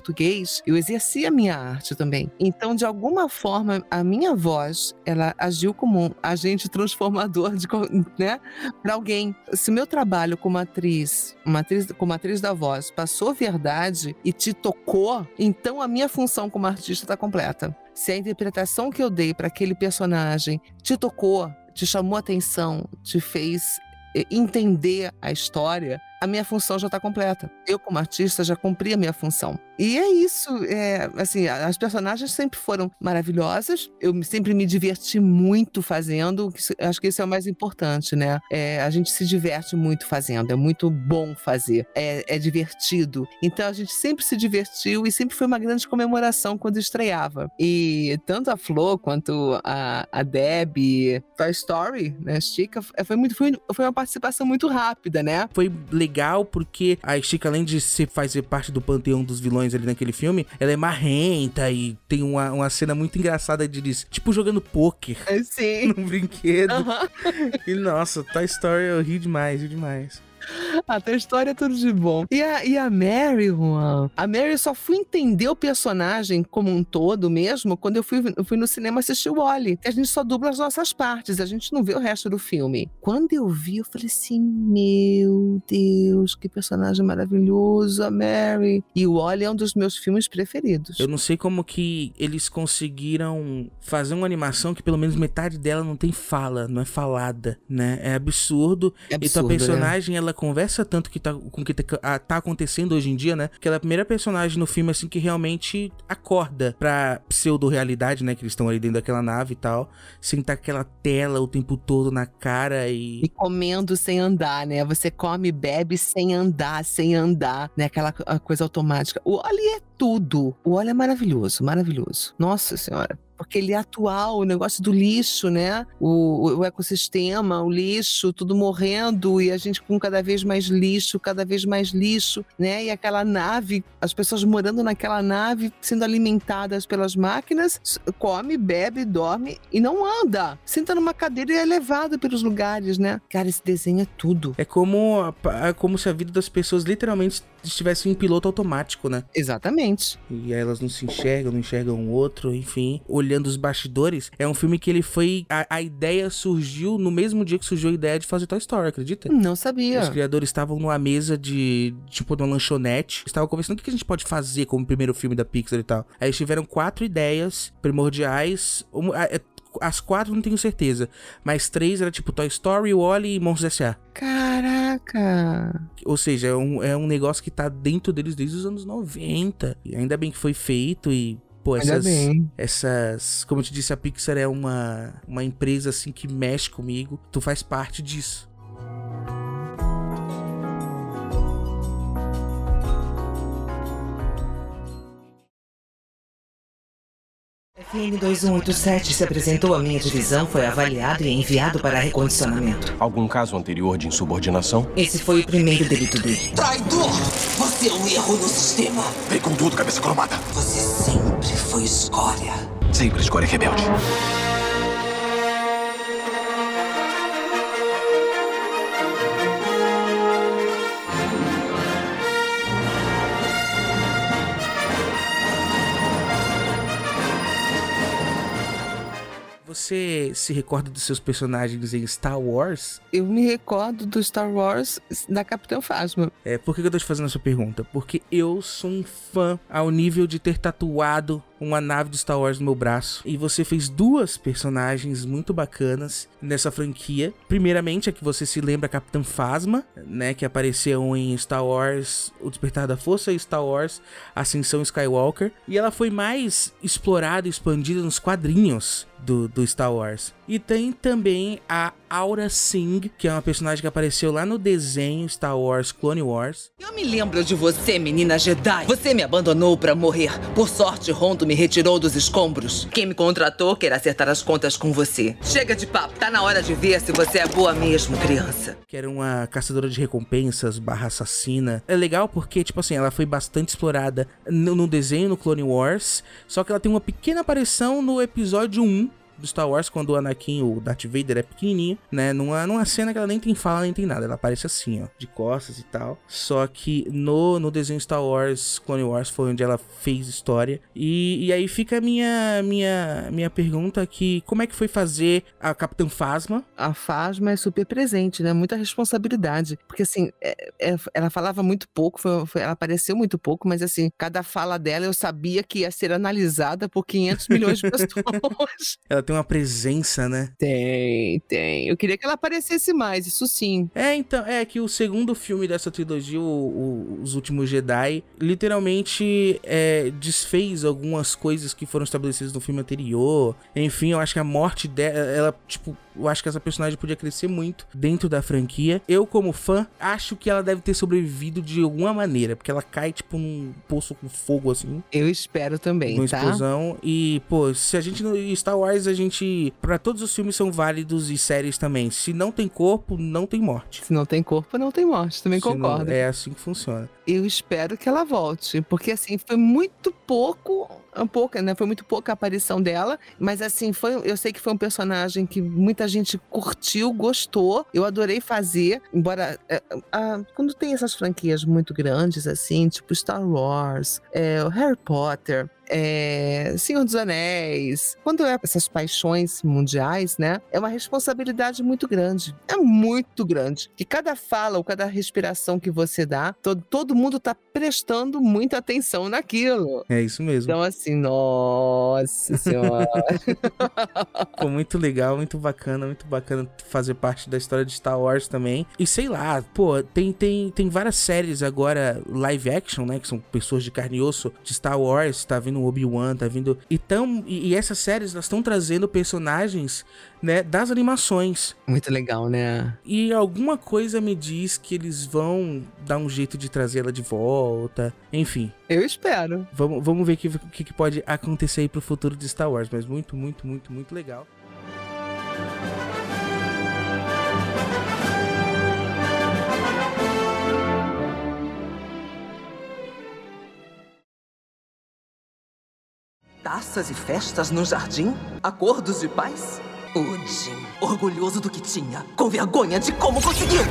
Speaker 9: eu exerci a minha arte também. Então, de alguma forma, a minha voz, ela agiu como um agente transformador de, né, para alguém. Se meu trabalho como atriz, uma atriz, como atriz da voz, passou verdade e te tocou, então a minha função como artista está completa. Se a interpretação que eu dei para aquele personagem te tocou, te chamou atenção, te fez eh, entender a história, a minha função já está completa. Eu, como artista, já cumpri a minha função. E é isso. É, assim, as personagens sempre foram maravilhosas. Eu sempre me diverti muito fazendo. Acho que isso é o mais importante, né? É, a gente se diverte muito fazendo. É muito bom fazer. É, é, divertido. Então a gente sempre se divertiu e sempre foi uma grande comemoração quando estreava. E tanto a Flo quanto a, a Deb, Toy Story, né? Chica, foi, muito, foi, foi uma participação muito rápida, né?
Speaker 8: Foi legal porque a Chica, além de ser, fazer parte do panteão dos vilões ali naquele filme, ela é marrenta e tem uma, uma cena muito engraçada de tipo, jogando pôquer.
Speaker 9: É, sim.
Speaker 8: Num brinquedo. Uhum. E nossa, Toy Story eu ri demais, ri demais.
Speaker 9: A tua história é tudo de bom. E a, e a Mary, Juan? A Mary só fui entender o personagem como um todo mesmo quando eu fui, eu fui no cinema assistir o Wally. A gente só dubla as nossas partes, a gente não vê o resto do filme. Quando eu vi, eu falei assim: meu Deus, que personagem maravilhoso, a Mary. E o Wally é um dos meus filmes preferidos.
Speaker 8: Eu não sei como que eles conseguiram fazer uma animação que pelo menos metade dela não tem fala, não é falada, né? É absurdo.
Speaker 9: É absurdo
Speaker 8: e tua
Speaker 9: né?
Speaker 8: personagem, né? ela conversa tanto que tá, com o que tá, tá, acontecendo hoje em dia, né? Que ela é a primeira personagem no filme, assim, que realmente acorda pra pseudo-realidade, né? Que eles estão ali dentro daquela nave e tal. Sem estar aquela tela o tempo todo na cara e.
Speaker 9: E comendo sem andar, né? Você come e bebe sem andar, sem andar, né? Aquela coisa automática. O óleo é tudo. O óleo é maravilhoso, maravilhoso. Nossa Senhora porque ele é atual, o negócio do lixo, né? O, o, ecossistema, o lixo, tudo morrendo e a gente com cada vez mais lixo, cada vez mais lixo, né? E aquela nave, as pessoas morando naquela nave, sendo alimentadas pelas máquinas, come, bebe, dorme e não anda. Senta numa cadeira e é levado pelos lugares, né? Cara, esse desenho é tudo.
Speaker 8: É como, é como se a vida das pessoas literalmente estivesse em piloto automático, né?
Speaker 9: Exatamente.
Speaker 8: E aí elas não se enxergam, não enxergam o outro, enfim. Olhando os bastidores, é um filme que ele foi. A, a, ideia surgiu no mesmo dia que surgiu a ideia de fazer Toy Story, acredita?
Speaker 9: Não sabia.
Speaker 8: Os criadores estavam numa mesa de. tipo, numa lanchonete. Estavam conversando o que a gente pode fazer como primeiro filme da Pixar e tal. Aí eles tiveram quatro ideias primordiais. É, as quatro não tenho certeza. Mas três era tipo Toy Story, Wally e Monstros S.A.
Speaker 9: Caraca!
Speaker 8: Ou seja, é um, é um negócio que tá dentro deles desde os anos 90. E ainda bem que foi feito e pô, essas, essas. Como eu te disse, a Pixar é uma, uma empresa assim que mexe comigo. Tu faz parte disso.
Speaker 9: FN 2187 se apresentou à minha divisão, foi avaliado e enviado para recondicionamento.
Speaker 1: Algum caso anterior de insubordinação?
Speaker 9: Esse foi o primeiro delito dele.
Speaker 7: Traidor! Você é um erro no sistema.
Speaker 1: Vem com tudo, cabeça cromada.
Speaker 7: Você sempre foi escória.
Speaker 1: Sempre escolha rebelde.
Speaker 8: Você se recorda dos seus personagens em Star Wars?
Speaker 9: Eu me recordo do Star Wars da Capitã Phasma.
Speaker 8: É, por que eu tô te fazendo essa pergunta? Porque eu sou um fã ao nível de ter tatuado uma nave do Star Wars no meu braço. E você fez duas personagens muito bacanas nessa franquia. Primeiramente, é que você se lembra Capitã Phasma, né? Que apareceu em Star Wars O Despertar da Força e Star Wars Ascensão Skywalker. E ela foi mais explorada e expandida nos quadrinhos do, do Star Wars. E tem também a Aura Singh, que é uma personagem que apareceu lá no desenho Star Wars Clone Wars.
Speaker 4: Eu me lembro de você, menina Jedi. Você me abandonou pra morrer. Por sorte, Rondo me retirou dos escombros. Quem me contratou quer acertar as contas com você. Chega de papo, tá na hora de ver se você é boa mesmo, criança.
Speaker 8: Que era uma caçadora de recompensas barra assassina. É legal porque, tipo assim, ela foi bastante explorada no, no desenho no Clone Wars. Só que ela tem uma pequena aparição no episódio 1 do Star Wars, quando o Anakin, o Darth Vader, é pequenininho, né? Numa, numa cena que ela nem tem fala, nem tem nada. Ela aparece assim, ó, de costas e tal. Só que no, no desenho Star Wars, Clone Wars, foi onde ela fez história. E, e aí fica a minha, minha, minha pergunta aqui, como é que foi fazer a Capitã Phasma?
Speaker 9: A Phasma é super presente, né? Muita responsabilidade. Porque, assim, é- é- ela falava muito pouco, foi- foi- ela apareceu muito pouco, mas, assim, cada fala dela eu sabia que ia ser analisada por 500 milhões de pessoas.
Speaker 8: Ela tem uma presença, né?
Speaker 9: tem, tem. Eu queria que ela aparecesse mais, isso sim.
Speaker 8: É, então, é que o segundo filme dessa trilogia, o- o- Os Últimos Jedi, literalmente é, desfez algumas coisas que foram estabelecidas no filme anterior. Enfim, eu acho que a morte dela, ela, tipo, eu acho que essa personagem podia crescer muito dentro da franquia. Eu, como fã, acho que ela deve ter sobrevivido de alguma maneira, porque ela cai, tipo, num poço com fogo, assim.
Speaker 9: Eu espero também,
Speaker 8: Uma
Speaker 9: tá?
Speaker 8: explosão. E, pô, se a gente. no Star Wars, a gente. Pra todos os filmes são válidos e séries também. Se não tem corpo, não tem morte.
Speaker 9: Se não tem corpo, não tem morte. Também
Speaker 8: Se não-
Speaker 9: concordo.
Speaker 8: é assim que funciona.
Speaker 9: Eu espero que ela volte, porque assim foi muito pouco, um pouco, né? Foi muito pouca a aparição dela, mas assim foi, eu sei que foi um personagem que muita gente curtiu, gostou. Eu adorei fazer, embora é, a- quando tem essas franquias muito grandes assim, tipo Star Wars, é, Harry Potter, é, Senhor dos Anéis, quando é essas paixões mundiais, né? É uma responsabilidade muito grande. É muito grande. Que cada fala ou cada respiração que você dá, todo, todo mundo tá prestando muita atenção naquilo.
Speaker 8: É isso mesmo.
Speaker 9: Então, assim, nossa senhora.
Speaker 8: Ficou muito legal, muito bacana, muito bacana fazer parte da história de Star Wars também. E sei lá, pô, tem, tem, tem várias séries agora live action, né? Que são pessoas de carne e osso de Star Wars. Tá vindo o Obi-Wan, tá vindo. E, tão, e, e essas séries, elas estão trazendo personagens, né? Das animações.
Speaker 9: muito legal, né?
Speaker 8: E alguma coisa me diz que eles vão dar um jeito de trazê-la de volta. Enfim,
Speaker 9: Eu espero.
Speaker 8: vamos, vamos ver o que, que, que pode acontecer aí pro futuro de Star Wars. Mas muito, muito, muito, muito legal.
Speaker 7: Taças e festas no jardim? Acordos de paz? Odin, orgulhoso do que tinha, com vergonha de como conseguiu.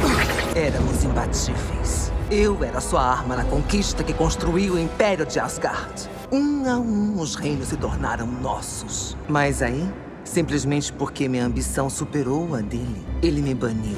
Speaker 7: Éramos imbatíveis. Eu era sua arma na conquista que construiu o Império de Asgard. Um a um, os reinos se tornaram nossos. Mas aí, simplesmente porque minha ambição superou a dele, ele me baniu.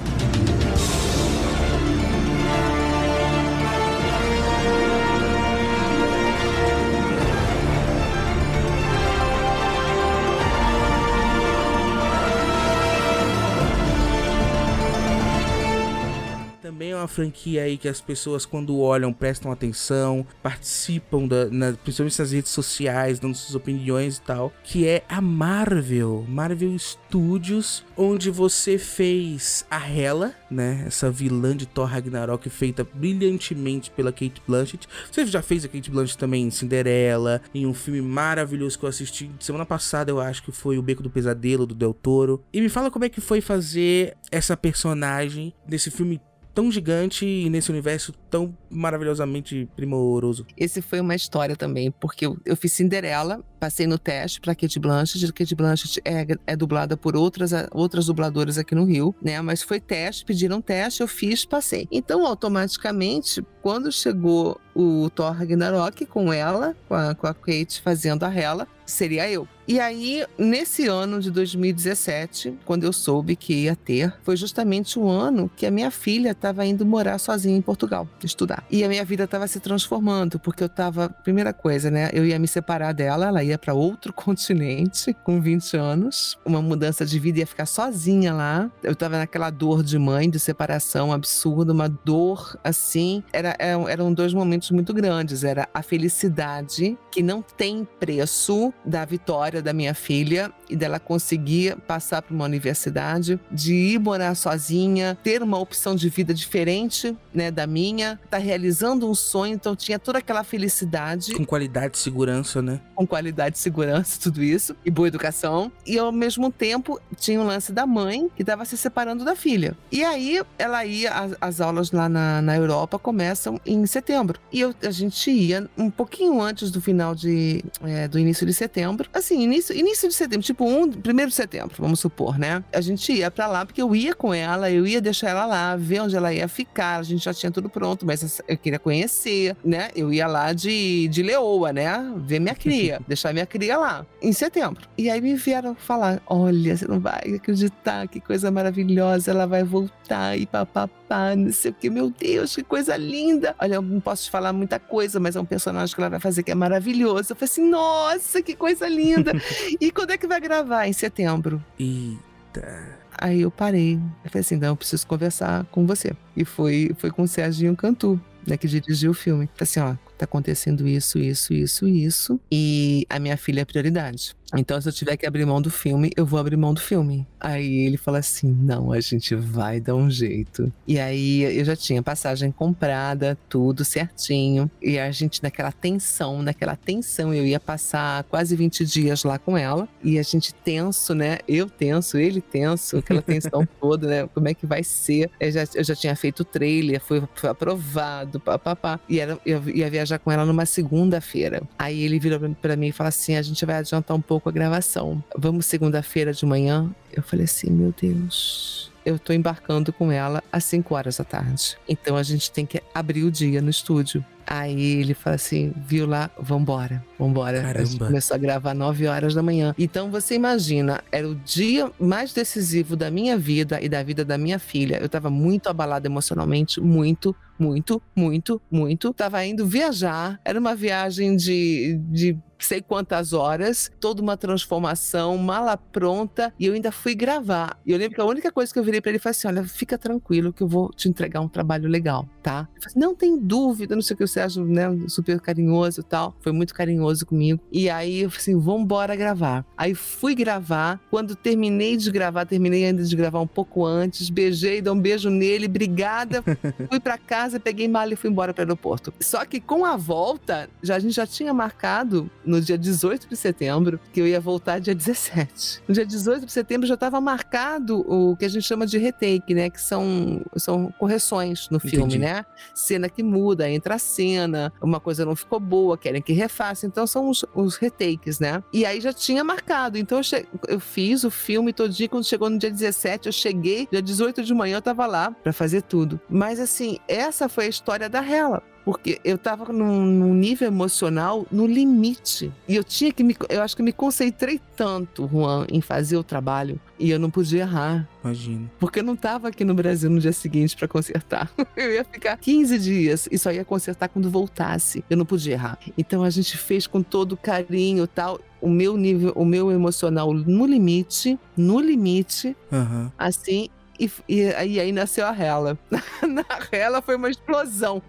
Speaker 8: Franquia aí que as pessoas, quando olham, prestam atenção, participam, da, na, principalmente nas redes sociais, dando suas opiniões e tal, que é a Marvel, Marvel Studios, onde você fez a Hela, né? Essa vilã de Thor Ragnarok feita brilhantemente pela Kate Blanchett. Você já fez a Kate Blanchett também em Cinderela, em um filme maravilhoso que eu assisti semana passada, eu acho que foi O Beco do Pesadelo, do Del Toro. E me fala como é que foi fazer essa personagem nesse filme tão gigante e nesse universo tão maravilhosamente primoroso.
Speaker 9: Esse foi uma história também, porque eu, eu fiz Cinderela, passei no teste para Kate Blanchett. Kate Blanchett é, é dublada por outras, outras dubladoras aqui no Rio, né? Mas foi teste, pediram teste, eu fiz, passei. Então, automaticamente, quando chegou o Thor Ragnarok com ela, com a, com a Kate fazendo a Hela, seria eu. E aí, nesse ano de 2017, quando eu soube que ia ter, foi justamente o ano que a minha filha estava indo morar sozinha em Portugal, estudar. E a minha vida estava se transformando, porque eu estava, primeira coisa, né, eu ia me separar dela, ela ia para outro continente com 20 anos, uma mudança de vida ia ficar sozinha lá. Eu estava naquela dor de mãe, de separação absurda, uma dor assim, era, eram dois momentos muito grandes, era a felicidade que não tem preço da vitória da minha filha e dela conseguir passar para uma universidade, de ir morar sozinha, ter uma opção de vida diferente, né, da minha, tá realizando um sonho, então tinha toda aquela felicidade.
Speaker 8: Com qualidade e segurança, né?
Speaker 9: Com qualidade e segurança, tudo isso, e boa educação. E ao mesmo tempo tinha o lance da mãe que estava se separando da filha. E aí ela ia, as, as aulas lá na, na Europa começam em setembro. E eu, a gente ia um pouquinho antes do final de. É, do início de setembro. Assim, início, início de setembro, tipo um, primeiro de setembro, vamos supor, né? A gente ia para lá porque eu ia com ela, eu ia deixar ela lá, ver onde ela ia ficar. A gente já tinha tudo pronto, mas eu queria conhecer, né? Eu ia lá de, de leoa, né? Ver minha cria, deixar minha cria lá, em setembro. E aí me vieram falar: olha, você não vai acreditar, que coisa maravilhosa, ela vai voltar e papapá, não sei o que, meu Deus, que coisa linda. Olha, eu não posso te falar muita coisa, mas é um personagem que ela vai fazer que é maravilhoso. Eu falei assim: nossa, que coisa linda. e quando é que vai gravar? Em setembro.
Speaker 8: Eita.
Speaker 9: Aí eu parei. Eu falei assim: não, eu preciso conversar com você. E foi, foi com o Serginho Cantu, né, que dirigiu o filme. Falei assim: ó, tá acontecendo isso, isso, isso, isso. E a minha filha é prioridade. Então, se eu tiver que abrir mão do filme, eu vou abrir mão do filme. Aí ele fala assim: não, a gente vai dar um jeito. E aí eu já tinha passagem comprada, tudo certinho. E a gente, naquela tensão, naquela tensão, eu ia passar quase 20 dias lá com ela. E a gente tenso, né? Eu tenso, ele tenso, aquela tensão toda, né? Como é que vai ser? Eu já, eu já tinha feito o trailer, foi, foi aprovado, papapá. E era, eu ia viajar com ela numa segunda-feira. Aí ele virou pra mim e falou assim: a gente vai adiantar um pouco a gravação. Vamos segunda-feira de manhã? Eu falei assim: meu Deus. Eu tô embarcando com ela às 5 horas da tarde. Então a gente tem que abrir o dia no estúdio. Aí ele fala assim: viu lá, vambora, vambora.
Speaker 8: Caramba.
Speaker 9: A gente começou a gravar 9 horas da manhã. Então você imagina, era o dia mais decisivo da minha vida e da vida da minha filha. Eu tava muito abalada emocionalmente, muito, muito, muito, muito. Tava indo viajar, era uma viagem de, de sei quantas horas, toda uma transformação, mala pronta, e eu ainda fui gravar. E eu lembro que a única coisa que eu virei para ele foi assim: olha, fica tranquilo que eu vou te entregar um trabalho legal, tá? Assim, não tem dúvida, não sei o que, o Sérgio, né, super carinhoso e tal, foi muito carinhoso comigo. E aí eu falei assim: vambora gravar. Aí fui gravar, quando terminei de gravar, terminei ainda de gravar um pouco antes, beijei, dei um beijo nele, obrigada, fui para casa, peguei mala e fui embora para o aeroporto. Só que com a volta, já, a gente já tinha marcado no dia 18 de setembro, que eu ia voltar dia 17. No dia 18 de setembro já estava marcado o que a gente chama de retake, né? Que são, são correções no filme,
Speaker 8: Entendi.
Speaker 9: né? Cena que muda, entra a cena, uma coisa não ficou boa, querem que refaça. Então são os, os retakes, né? E aí já tinha marcado. Então eu, che- eu fiz o filme todo dia. Quando chegou no dia 17, eu cheguei. Dia 18 de manhã eu tava lá para fazer tudo. Mas assim, essa foi a história da Hela porque eu tava num, num nível emocional no limite. E eu tinha que me. Eu acho que me concentrei tanto, Juan, em fazer o trabalho. E eu não podia errar.
Speaker 8: Imagino.
Speaker 9: Porque eu não tava aqui no Brasil no dia seguinte para consertar. Eu ia ficar 15 dias e só ia consertar quando voltasse. Eu não podia errar. Então a gente fez com todo carinho e tal. O meu nível, o meu emocional no limite, no limite,
Speaker 8: Aham.
Speaker 9: assim. E, e, e aí nasceu a Hela. Na Hela foi uma explosão.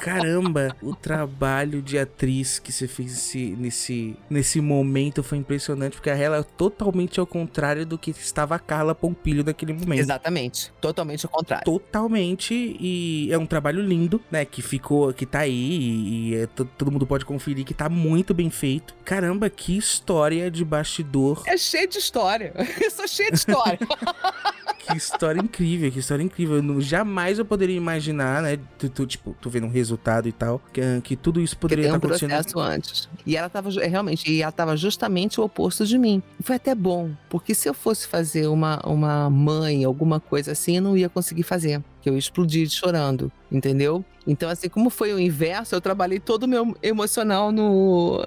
Speaker 8: Caramba, o trabalho de atriz que você fez nesse, nesse, nesse momento foi impressionante, porque a Hela é totalmente ao contrário do que estava a Carla Pompilho naquele momento.
Speaker 9: Exatamente. Totalmente ao contrário.
Speaker 8: Totalmente, e é um trabalho lindo, né? Que ficou, que tá aí, e, e é, todo mundo pode conferir que tá muito bem feito. Caramba, que história de bastidor.
Speaker 9: É cheio de história. Eu sou cheio de história.
Speaker 8: que história incrível, que história incrível. Eu não, jamais eu poderia imaginar, né? Tu, tu, tipo, tu vendo um resultado e tal, que, que tudo isso poderia estar
Speaker 9: um
Speaker 8: tá acontecendo.
Speaker 9: processo antes. E ela tava realmente, e ela tava justamente o oposto de mim. Foi até bom, porque se eu fosse fazer uma, uma mãe, alguma coisa assim, eu não ia conseguir fazer. Que eu ia explodir chorando, entendeu? Então, assim, como foi o inverso, eu trabalhei todo o meu emocional no,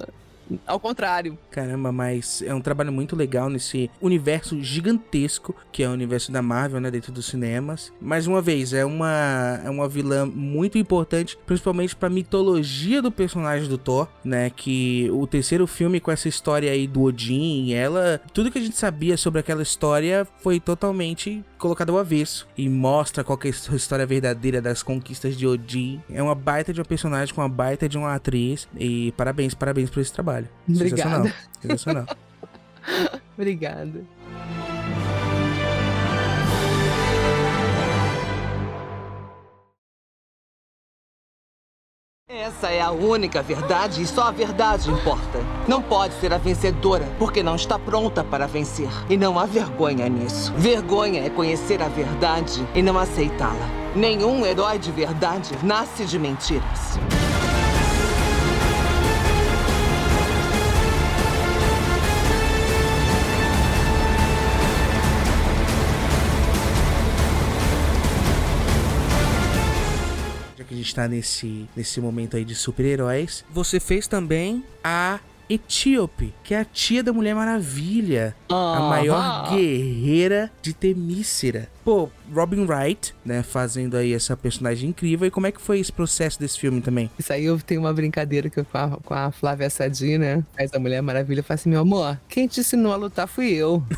Speaker 9: ao contrário.
Speaker 8: Caramba, mas é um trabalho muito legal nesse universo gigantesco que é o universo da Marvel, né, dentro dos cinemas. Mais uma vez, é uma é uma vilã muito importante, principalmente para mitologia do personagem do Thor, né, que o terceiro filme com essa história aí do Odin, ela, tudo que a gente sabia sobre aquela história foi totalmente colocado ao avesso e mostra qual é a história verdadeira das conquistas de Odin. É uma baita de uma personagem com uma baita de uma atriz e parabéns, parabéns por esse trabalho.
Speaker 9: Obrigada.
Speaker 8: Sensacional.
Speaker 9: Obrigada.
Speaker 7: Essa é a única verdade e só a verdade importa. Não pode ser a vencedora porque não está pronta para vencer. E não há vergonha nisso. Vergonha é conhecer a verdade e não aceitá-la. Nenhum herói de verdade nasce de mentiras.
Speaker 8: Já que a gente tá nesse, nesse momento aí de super-heróis, você fez também a Etíope, que é a tia da Mulher Maravilha, a maior guerreira de Temícera. Pô, Robin Wright, né, fazendo aí essa personagem incrível. E como é que foi esse processo desse filme também?
Speaker 9: Isso aí eu tenho uma brincadeira que eu, com, a, com a Flávia Sadi, né? Faz a Mulher Maravilha. Eu falo assim, meu amor, quem te ensinou a lutar fui eu.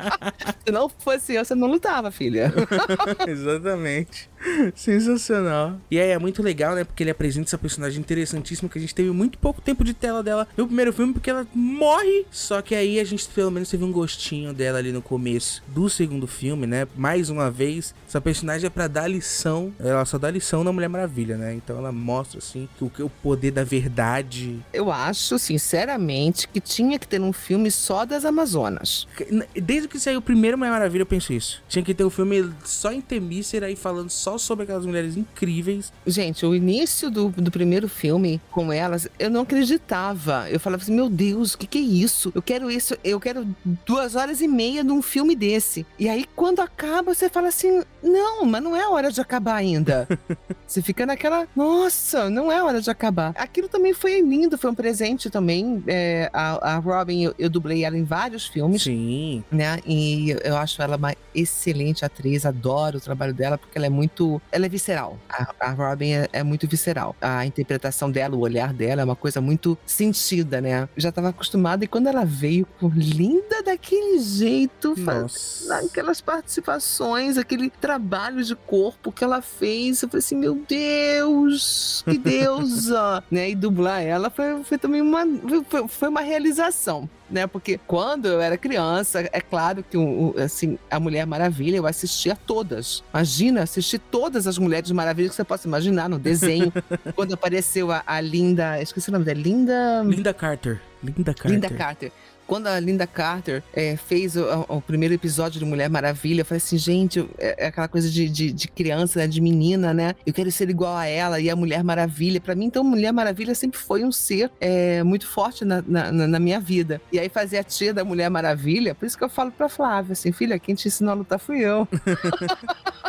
Speaker 9: Se não fosse eu, você não lutava, filha.
Speaker 8: Exatamente. Sensacional. E aí é muito legal, né? Porque ele apresenta essa personagem interessantíssima que a gente teve muito pouco tempo de tela dela no primeiro filme, porque ela morre. Só que aí a gente pelo menos teve um gostinho dela ali no começo do segundo filme, né? Mais uma vez, essa personagem é para dar lição. Ela só dá lição na Mulher Maravilha, né? Então ela mostra assim que o, o poder da verdade.
Speaker 9: Eu acho, sinceramente, que tinha que ter um filme só das Amazonas.
Speaker 8: Desde que saiu o primeiro Mulher Maravilha, eu penso isso. Tinha que ter um filme só em Temícera aí falando só sobre aquelas mulheres incríveis.
Speaker 9: Gente, o início do, do primeiro filme com elas, eu não acreditava. Eu falava assim, meu Deus, o que, que é isso? Eu quero isso, eu quero duas horas e meia num filme desse. E aí, quando acaba, você fala assim: não, mas não é hora de acabar ainda. você fica naquela, nossa, não é hora de acabar. Aquilo também foi lindo, foi um presente também. É, a, a, Robin, eu, eu, dublei ela em vários filmes.
Speaker 8: Sim.
Speaker 9: Né? E eu acho ela uma excelente atriz, adoro o trabalho dela, porque ela é muito. Ela é visceral. A, a Robin é, é, muito visceral. A interpretação dela, o olhar dela é uma coisa muito sentida, né? Eu já estava acostumada e quando ela veio linda daquele jeito,
Speaker 8: Nossa.
Speaker 9: Faz, aquelas participações, aquele trabalho de corpo que ela fez. Eu falei assim, meu Deus, que deusa! né? E dublar ela foi, foi também uma, foi, foi uma realização né? Porque quando eu era criança, é claro que assim, a Mulher Maravilha eu assistia todas. Imagina assistir todas as Mulheres Maravilhas que você possa imaginar no desenho. quando apareceu a, a Linda, esqueci o nome dela, Linda
Speaker 8: Linda Carter. Linda Carter.
Speaker 9: Linda Carter quando a Linda Carter é, fez o, o, primeiro episódio de Mulher Maravilha, eu falei assim, gente, é, é aquela coisa de, de, de, criança, né, de menina, né? Eu quero ser igual a ela e a Mulher Maravilha. Para mim, então, Mulher Maravilha sempre foi um ser é, muito forte na, na, na, minha vida. E aí fazer a tia da Mulher Maravilha, por isso que eu falo pra Flávia, assim, filha, quem te ensinou a lutar fui eu.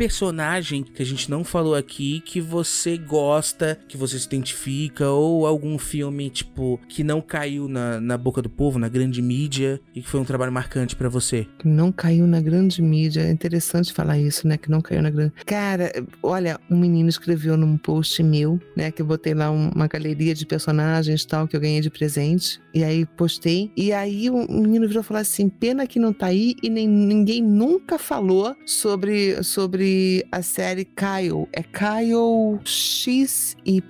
Speaker 8: personagem que a gente não falou aqui que você gosta, que você se identifica, ou algum filme, tipo, que não caiu na, na boca do povo, na grande mídia, e que foi um trabalho marcante para você?
Speaker 9: Não caiu na grande mídia. É interessante falar isso, né? Que não caiu na grande. Cara, olha, um menino escreveu num post meu, né? Que eu botei lá uma galeria de personagens tal, que eu ganhei de presente. E aí postei. E aí o menino virou falou assim: pena que não tá aí e nem, ninguém nunca falou sobre, sobre a série Kyle. É Kyle XY.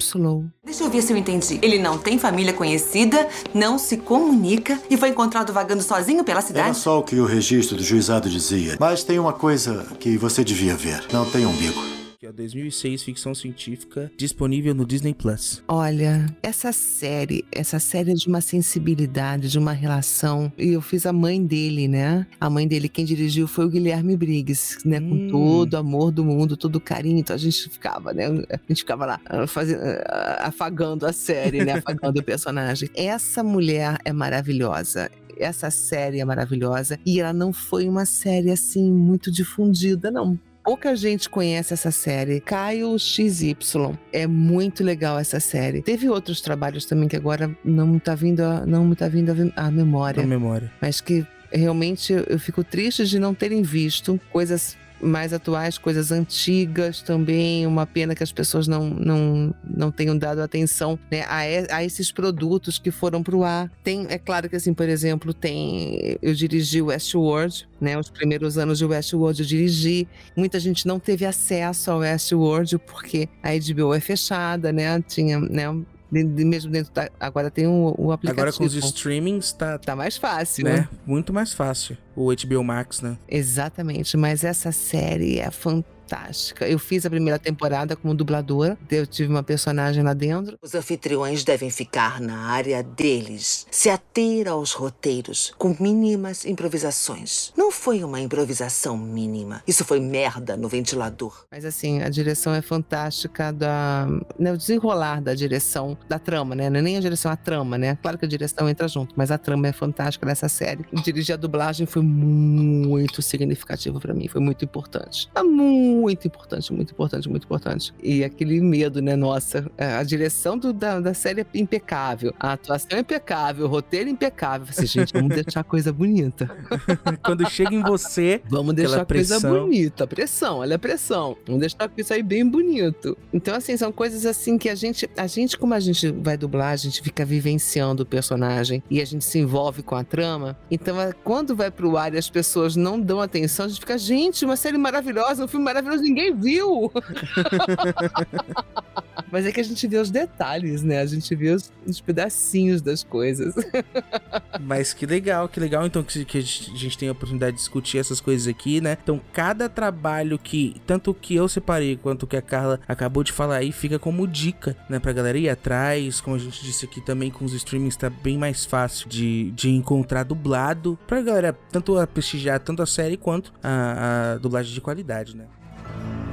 Speaker 10: Deixa eu ver se eu entendi. Ele não tem família conhecida, não se comunica e foi encontrado vagando sozinho pela cidade?
Speaker 11: Era só o que o registro do juizado dizia. Mas tem uma coisa que você devia ver. Não tem umbigo
Speaker 8: que é 2006 ficção científica disponível no Disney Plus.
Speaker 9: Olha, essa série, essa série é de uma sensibilidade, de uma relação. E eu fiz a mãe dele, né? A mãe dele quem dirigiu foi o Guilherme Briggs, né? Com hum. todo o amor do mundo, todo o carinho. Então a gente ficava, né? A gente ficava lá ah, fazendo, ah, afagando a série, né? Afagando o personagem. Essa mulher é maravilhosa essa série é maravilhosa e ela não foi uma série assim muito difundida, não pouca gente conhece essa série. Caio XY. É muito legal essa série. Teve outros trabalhos também que agora não tá vindo a, não me tá vindo a, a memória.
Speaker 8: A memória.
Speaker 9: Mas que realmente eu fico triste de não terem visto coisas mais atuais, coisas antigas também. Uma pena que as pessoas não, não, não tenham dado atenção né, a, a esses produtos que foram para o ar. Tem, é claro que, assim, por exemplo, tem. Eu dirigi Westworld, né? Os primeiros anos de Westworld eu dirigi. Muita gente não teve acesso ao Westworld porque a HBO é fechada, né? Tinha, né? Mesmo dentro da, agora tem o, o aplicativo.
Speaker 8: Agora com os streamings tá
Speaker 9: tá mais fácil,
Speaker 8: né?
Speaker 9: né?
Speaker 8: Muito mais fácil. O HBO Max, né?
Speaker 9: Exatamente, mas essa série é fantástica fantástica. Eu fiz a primeira temporada como dubladora, eu tive uma personagem lá dentro.
Speaker 7: Os anfitriões devem ficar na área deles, se ater aos roteiros, com mínimas improvisações. Não foi uma improvisação mínima, isso foi merda no ventilador.
Speaker 9: Mas assim, a direção é fantástica, da, né, o desenrolar da direção, da trama, né? Não é nem a direção, a trama, né? Claro que a direção entra junto, mas a trama é fantástica nessa série. Dirigir a dublagem foi muito significativo para mim, foi muito importante. É muito muito importante, muito importante, muito importante. E aquele medo, né? Nossa, é, a direção do, da, da série é impecável, a atuação é impecável, o roteiro é impecável. Assim, gente, vamos deixar a coisa bonita.
Speaker 8: Quando chega em você,
Speaker 9: vamos deixar a coisa bonita, pressão, olha a pressão. Vamos deixar isso aí bem bonito. Então, assim, são coisas assim que a gente, a gente, como a gente vai dublar, a gente fica vivenciando o personagem e a gente se envolve com a trama. Então, é, quando vai pro ar e as pessoas não dão atenção, a gente fica, gente, uma série maravilhosa, um filme maravilhoso menos ninguém viu. Mas é que a gente vê os detalhes, né? A gente vê os, os pedacinhos das coisas.
Speaker 8: Mas que legal, que legal então que, que a gente tem a oportunidade de discutir essas coisas aqui, né? Então, cada trabalho que, tanto que eu separei quanto que a Carla acabou de falar aí, fica como dica, né? Pra galera ir atrás. Como a gente disse aqui também, com os streamings tá bem mais fácil de, de encontrar dublado. Pra galera tanto a prestigiar tanto a série quanto a, a dublagem de qualidade, né? 了。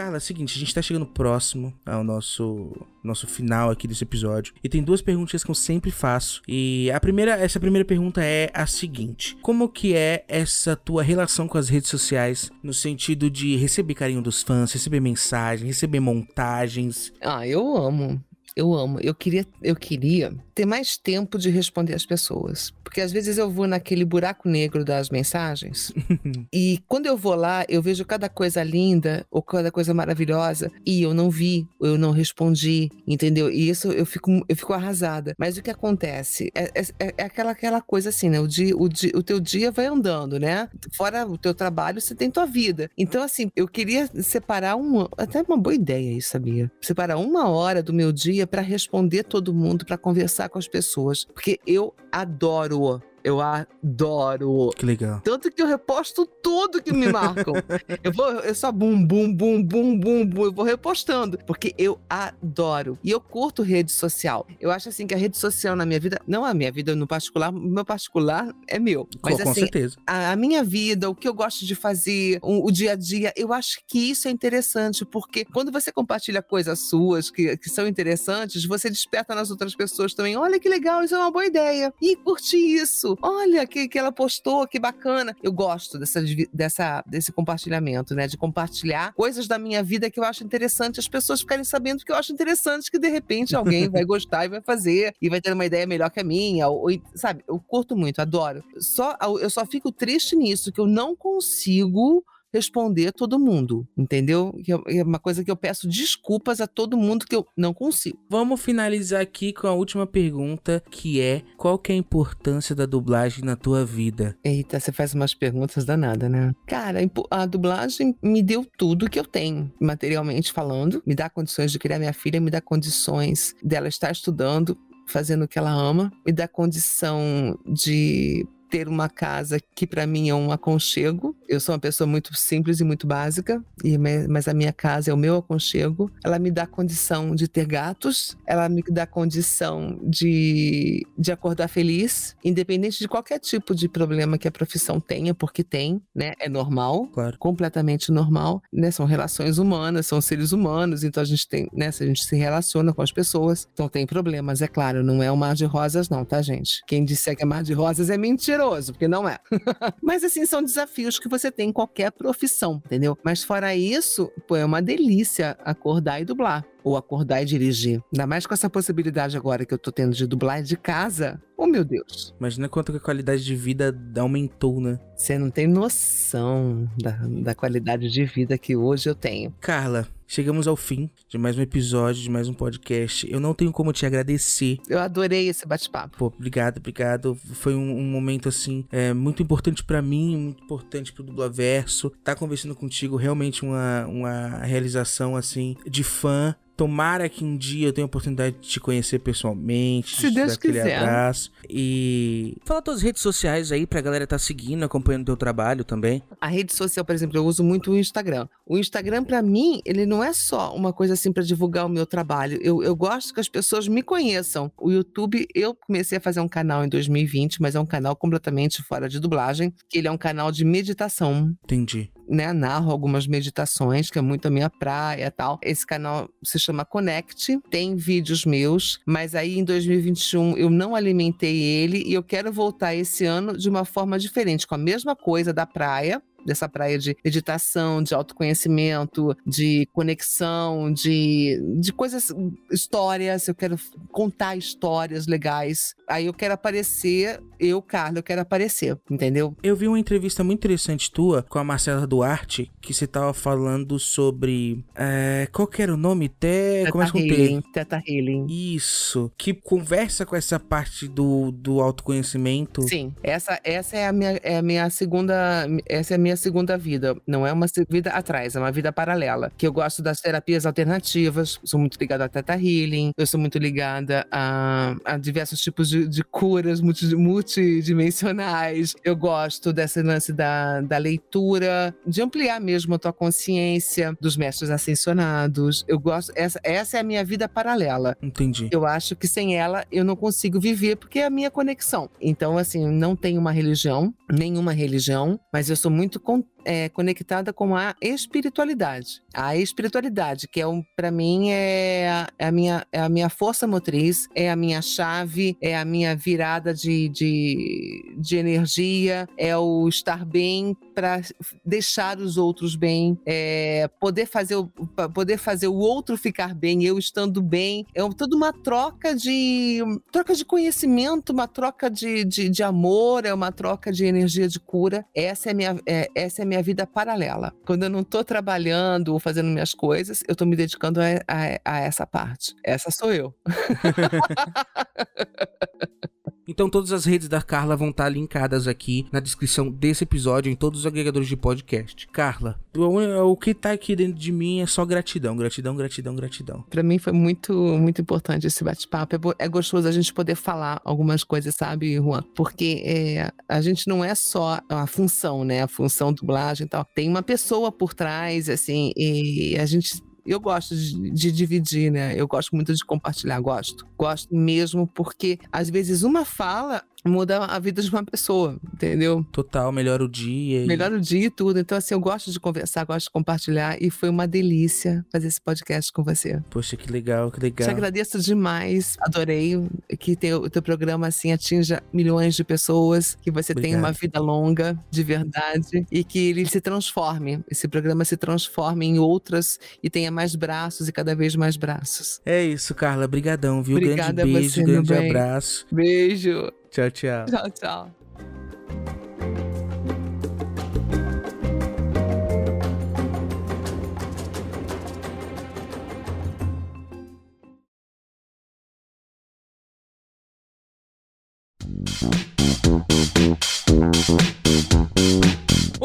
Speaker 8: Carla, é o seguinte, a gente tá chegando próximo ao nosso nosso final aqui desse episódio. E tem duas perguntas que eu sempre faço. E a primeira, essa primeira pergunta é a seguinte: Como que é essa tua relação com as redes sociais no sentido de receber carinho dos fãs, receber mensagem, receber montagens?
Speaker 9: Ah, eu amo. Eu amo. Eu queria, eu queria ter mais tempo de responder às pessoas. Porque às vezes eu vou naquele buraco negro das mensagens e quando eu vou lá, eu vejo cada coisa linda ou cada coisa maravilhosa e eu não vi, eu não respondi, entendeu? E isso eu fico, eu fico arrasada. Mas o que acontece? É, é, é aquela, aquela coisa assim, né? O, dia, o, dia, o teu dia vai andando, né? Fora o teu trabalho, você tem tua vida. Então, assim, eu queria separar um. Até uma boa ideia isso, sabia? Separar uma hora do meu dia para responder todo mundo, para conversar com as pessoas. Porque eu adoro Eu adoro.
Speaker 8: Que legal.
Speaker 9: Tanto que eu reposto tudo que me marcam. eu vou, eu só bum, bum, bum, bum, bum, bum, eu vou repostando, porque eu adoro. E eu curto rede social. Eu acho assim que a rede social na minha vida, não a minha vida no particular, meu particular é meu. Mas
Speaker 8: com, com
Speaker 9: assim,
Speaker 8: certeza.
Speaker 9: a, a minha vida, o que eu gosto de fazer, o, o dia a dia, eu acho que isso é interessante, porque quando você compartilha coisas suas que, que são interessantes, você desperta nas outras pessoas também. Olha que legal, isso é uma boa ideia. E curti isso. Olha que, que ela postou, que bacana. Eu gosto dessa, dessa, desse compartilhamento, né? De compartilhar coisas da minha vida que eu acho interessante, as pessoas ficarem sabendo que eu acho interessante, que de repente alguém vai gostar e vai fazer, e vai ter uma ideia melhor que a minha. Ou- sabe, eu curto muito, adoro. Só, eu só fico triste nisso, que eu não consigo responder todo mundo, entendeu? É- uma coisa que eu peço desculpas a todo mundo que eu não consigo.
Speaker 8: Vamos finalizar aqui com a última pergunta, que é: qual que é a importância da dublagem na tua vida?
Speaker 9: Eita, você faz umas perguntas danadas, né? Cara, a dublagem me deu tudo que eu tenho, materialmente falando. Me dá condições de criar minha filha, me dá condições dela estar estudando, fazendo o que ela ama, me dá condição de ter uma casa que pra mim é um aconchego. Eu sou uma pessoa muito simples e muito básica, e mas a minha casa é o meu aconchego. Ela me dá condição de ter gatos, ela me dá condição de, de acordar feliz, independente de qualquer tipo de problema que a profissão tenha, porque tem, né? É normal,
Speaker 8: Claro.
Speaker 9: completamente normal, né? São relações humanas, são seres humanos, então a gente tem, né? Se a gente se relaciona com as pessoas, então tem problemas, é claro, não é um mar de rosas não, tá, gente? Quem disser que é mar de rosas é mentiroso, porque não é. Mas assim, são desafios que você tem em qualquer profissão, entendeu? Mas fora isso, pô, é uma delícia acordar e dublar. Ou acordar e dirigir. Ainda mais com essa possibilidade agora que eu tô tendo de dublar de casa. Oh, meu Deus.
Speaker 8: Imagina quanto que a qualidade de vida aumentou, né?
Speaker 9: Você não tem noção da, da qualidade de vida que hoje eu tenho.
Speaker 8: Carla, chegamos ao fim de mais um episódio, de mais um podcast. Eu não tenho como te agradecer.
Speaker 9: Eu adorei esse bate-papo.
Speaker 8: Pô, obrigado, obrigado. Foi um, um momento, assim, é, muito importante pra mim, muito importante pro Dublaverso. Tá conversando contigo, realmente uma, uma realização, assim, de fã. Tomara que um dia eu tenha a oportunidade de te conhecer pessoalmente,
Speaker 9: Se
Speaker 8: de te
Speaker 9: Deus quiser.
Speaker 8: abraço. E fala tuas redes sociais aí pra galera tá seguindo, acompanhando teu trabalho também.
Speaker 9: A rede social, por exemplo, eu uso muito o Instagram. O Instagram, pra mim, ele não é só uma coisa assim pra divulgar o meu trabalho. Eu, eu gosto que as pessoas me conheçam. O YouTube, eu comecei a fazer um canal em 2020, mas é um canal completamente fora de dublagem, ele é um canal de meditação.
Speaker 8: Entendi.
Speaker 9: Né, narro algumas meditações, que é muito a minha praia tal. Esse canal se chama Connect, tem vídeos meus, mas aí em 2021 eu não alimentei ele e eu quero voltar esse ano de uma forma diferente, com a mesma coisa da praia, dessa praia de meditação, de autoconhecimento, de conexão, de, de coisas, histórias. Eu quero contar histórias legais. Aí eu quero aparecer, eu, Carla, eu quero aparecer, entendeu?
Speaker 8: Eu vi uma entrevista muito interessante tua com a Marcela Duarte, que você tava falando sobre. é, qual que era o nome? Té.
Speaker 9: Teta
Speaker 8: Começa com T.
Speaker 9: Teta Healing.
Speaker 8: Isso. Que conversa com essa parte do, do autoconhecimento.
Speaker 9: Sim, essa, essa é, a minha, é a minha segunda. Essa é a minha segunda vida. Não é uma vida atrás, é uma vida paralela. Que eu gosto das terapias alternativas, sou muito ligada a Teta Healing, eu sou muito ligada a, a diversos tipos de, de curas multi- multidimensionais. Eu gosto desse lance da, da leitura, de ampliar mesmo a tua consciência, dos mestres ascensionados. Eu gosto. Essa, essa é a minha vida paralela.
Speaker 8: Entendi.
Speaker 9: Eu acho que sem ela eu não consigo viver porque é a minha conexão. Então, assim, não tenho uma religião, nenhuma religião, mas eu sou muito contato é, conectada com a espiritualidade. A espiritualidade, que é um, para mim é a, é a minha, é a minha força motriz, é a minha chave, é a minha virada de, de, de energia, é o estar bem para deixar os outros bem, é poder fazer o, poder fazer o outro ficar bem, eu estando bem. É toda uma troca de troca de conhecimento, uma troca de, de, de amor, é uma troca de energia de cura. Essa é minha, é, essa é minha vida paralela. Quando eu não tô trabalhando ou fazendo minhas coisas, eu tô me dedicando a, a, a essa parte. Essa sou eu.
Speaker 8: Então todas as redes da Carla vão estar linkadas aqui na descrição desse episódio em todos os agregadores de podcast. Carla, o, o que tá aqui dentro de mim é só gratidão, gratidão, gratidão, gratidão.
Speaker 9: Para mim foi muito, muito importante esse bate-papo. É, é, gostoso a gente poder falar algumas coisas, sabe, Juan? Porque é, a gente não é só a função, né? A função dublagem e tal. Tem uma pessoa por trás, assim, e a gente eu gosto de, de, dividir, né? Eu gosto muito de compartilhar, gosto. Gosto mesmo porque às vezes uma fala muda a vida de uma pessoa, entendeu?
Speaker 8: Total, melhora o dia.
Speaker 9: E... Melhora o dia e tudo. Então, assim, eu gosto de conversar, gosto de compartilhar e foi uma delícia fazer esse podcast com você.
Speaker 8: Poxa, que legal, que legal.
Speaker 9: Te agradeço demais, adorei que teu, teu programa, assim, atinja milhões de pessoas, que você Obrigado. tenha uma vida longa, de verdade, e que ele se transforme, esse programa se transforme em outras e tenha mais braços e cada vez mais braços.
Speaker 8: É isso, Carla, brigadão, viu? Obrigada grande beijo, você, grande abraço.
Speaker 9: Beijo.
Speaker 8: Tchau, tchau.
Speaker 9: Tchau, tchau.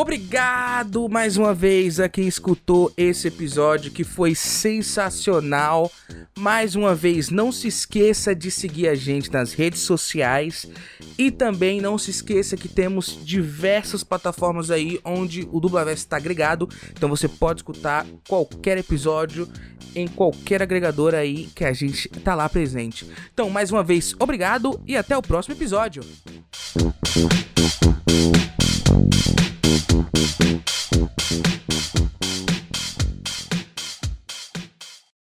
Speaker 8: Obrigado mais uma vez a quem escutou esse episódio que foi sensacional. Mais uma vez, não se esqueça de seguir a gente nas redes sociais e também não se esqueça que temos diversas plataformas aí onde o Dublaverso está agregado. Então você pode escutar qualquer episódio em qualquer agregador aí que a gente tá lá presente. Então, mais uma vez, obrigado e até o próximo episódio. Thank you.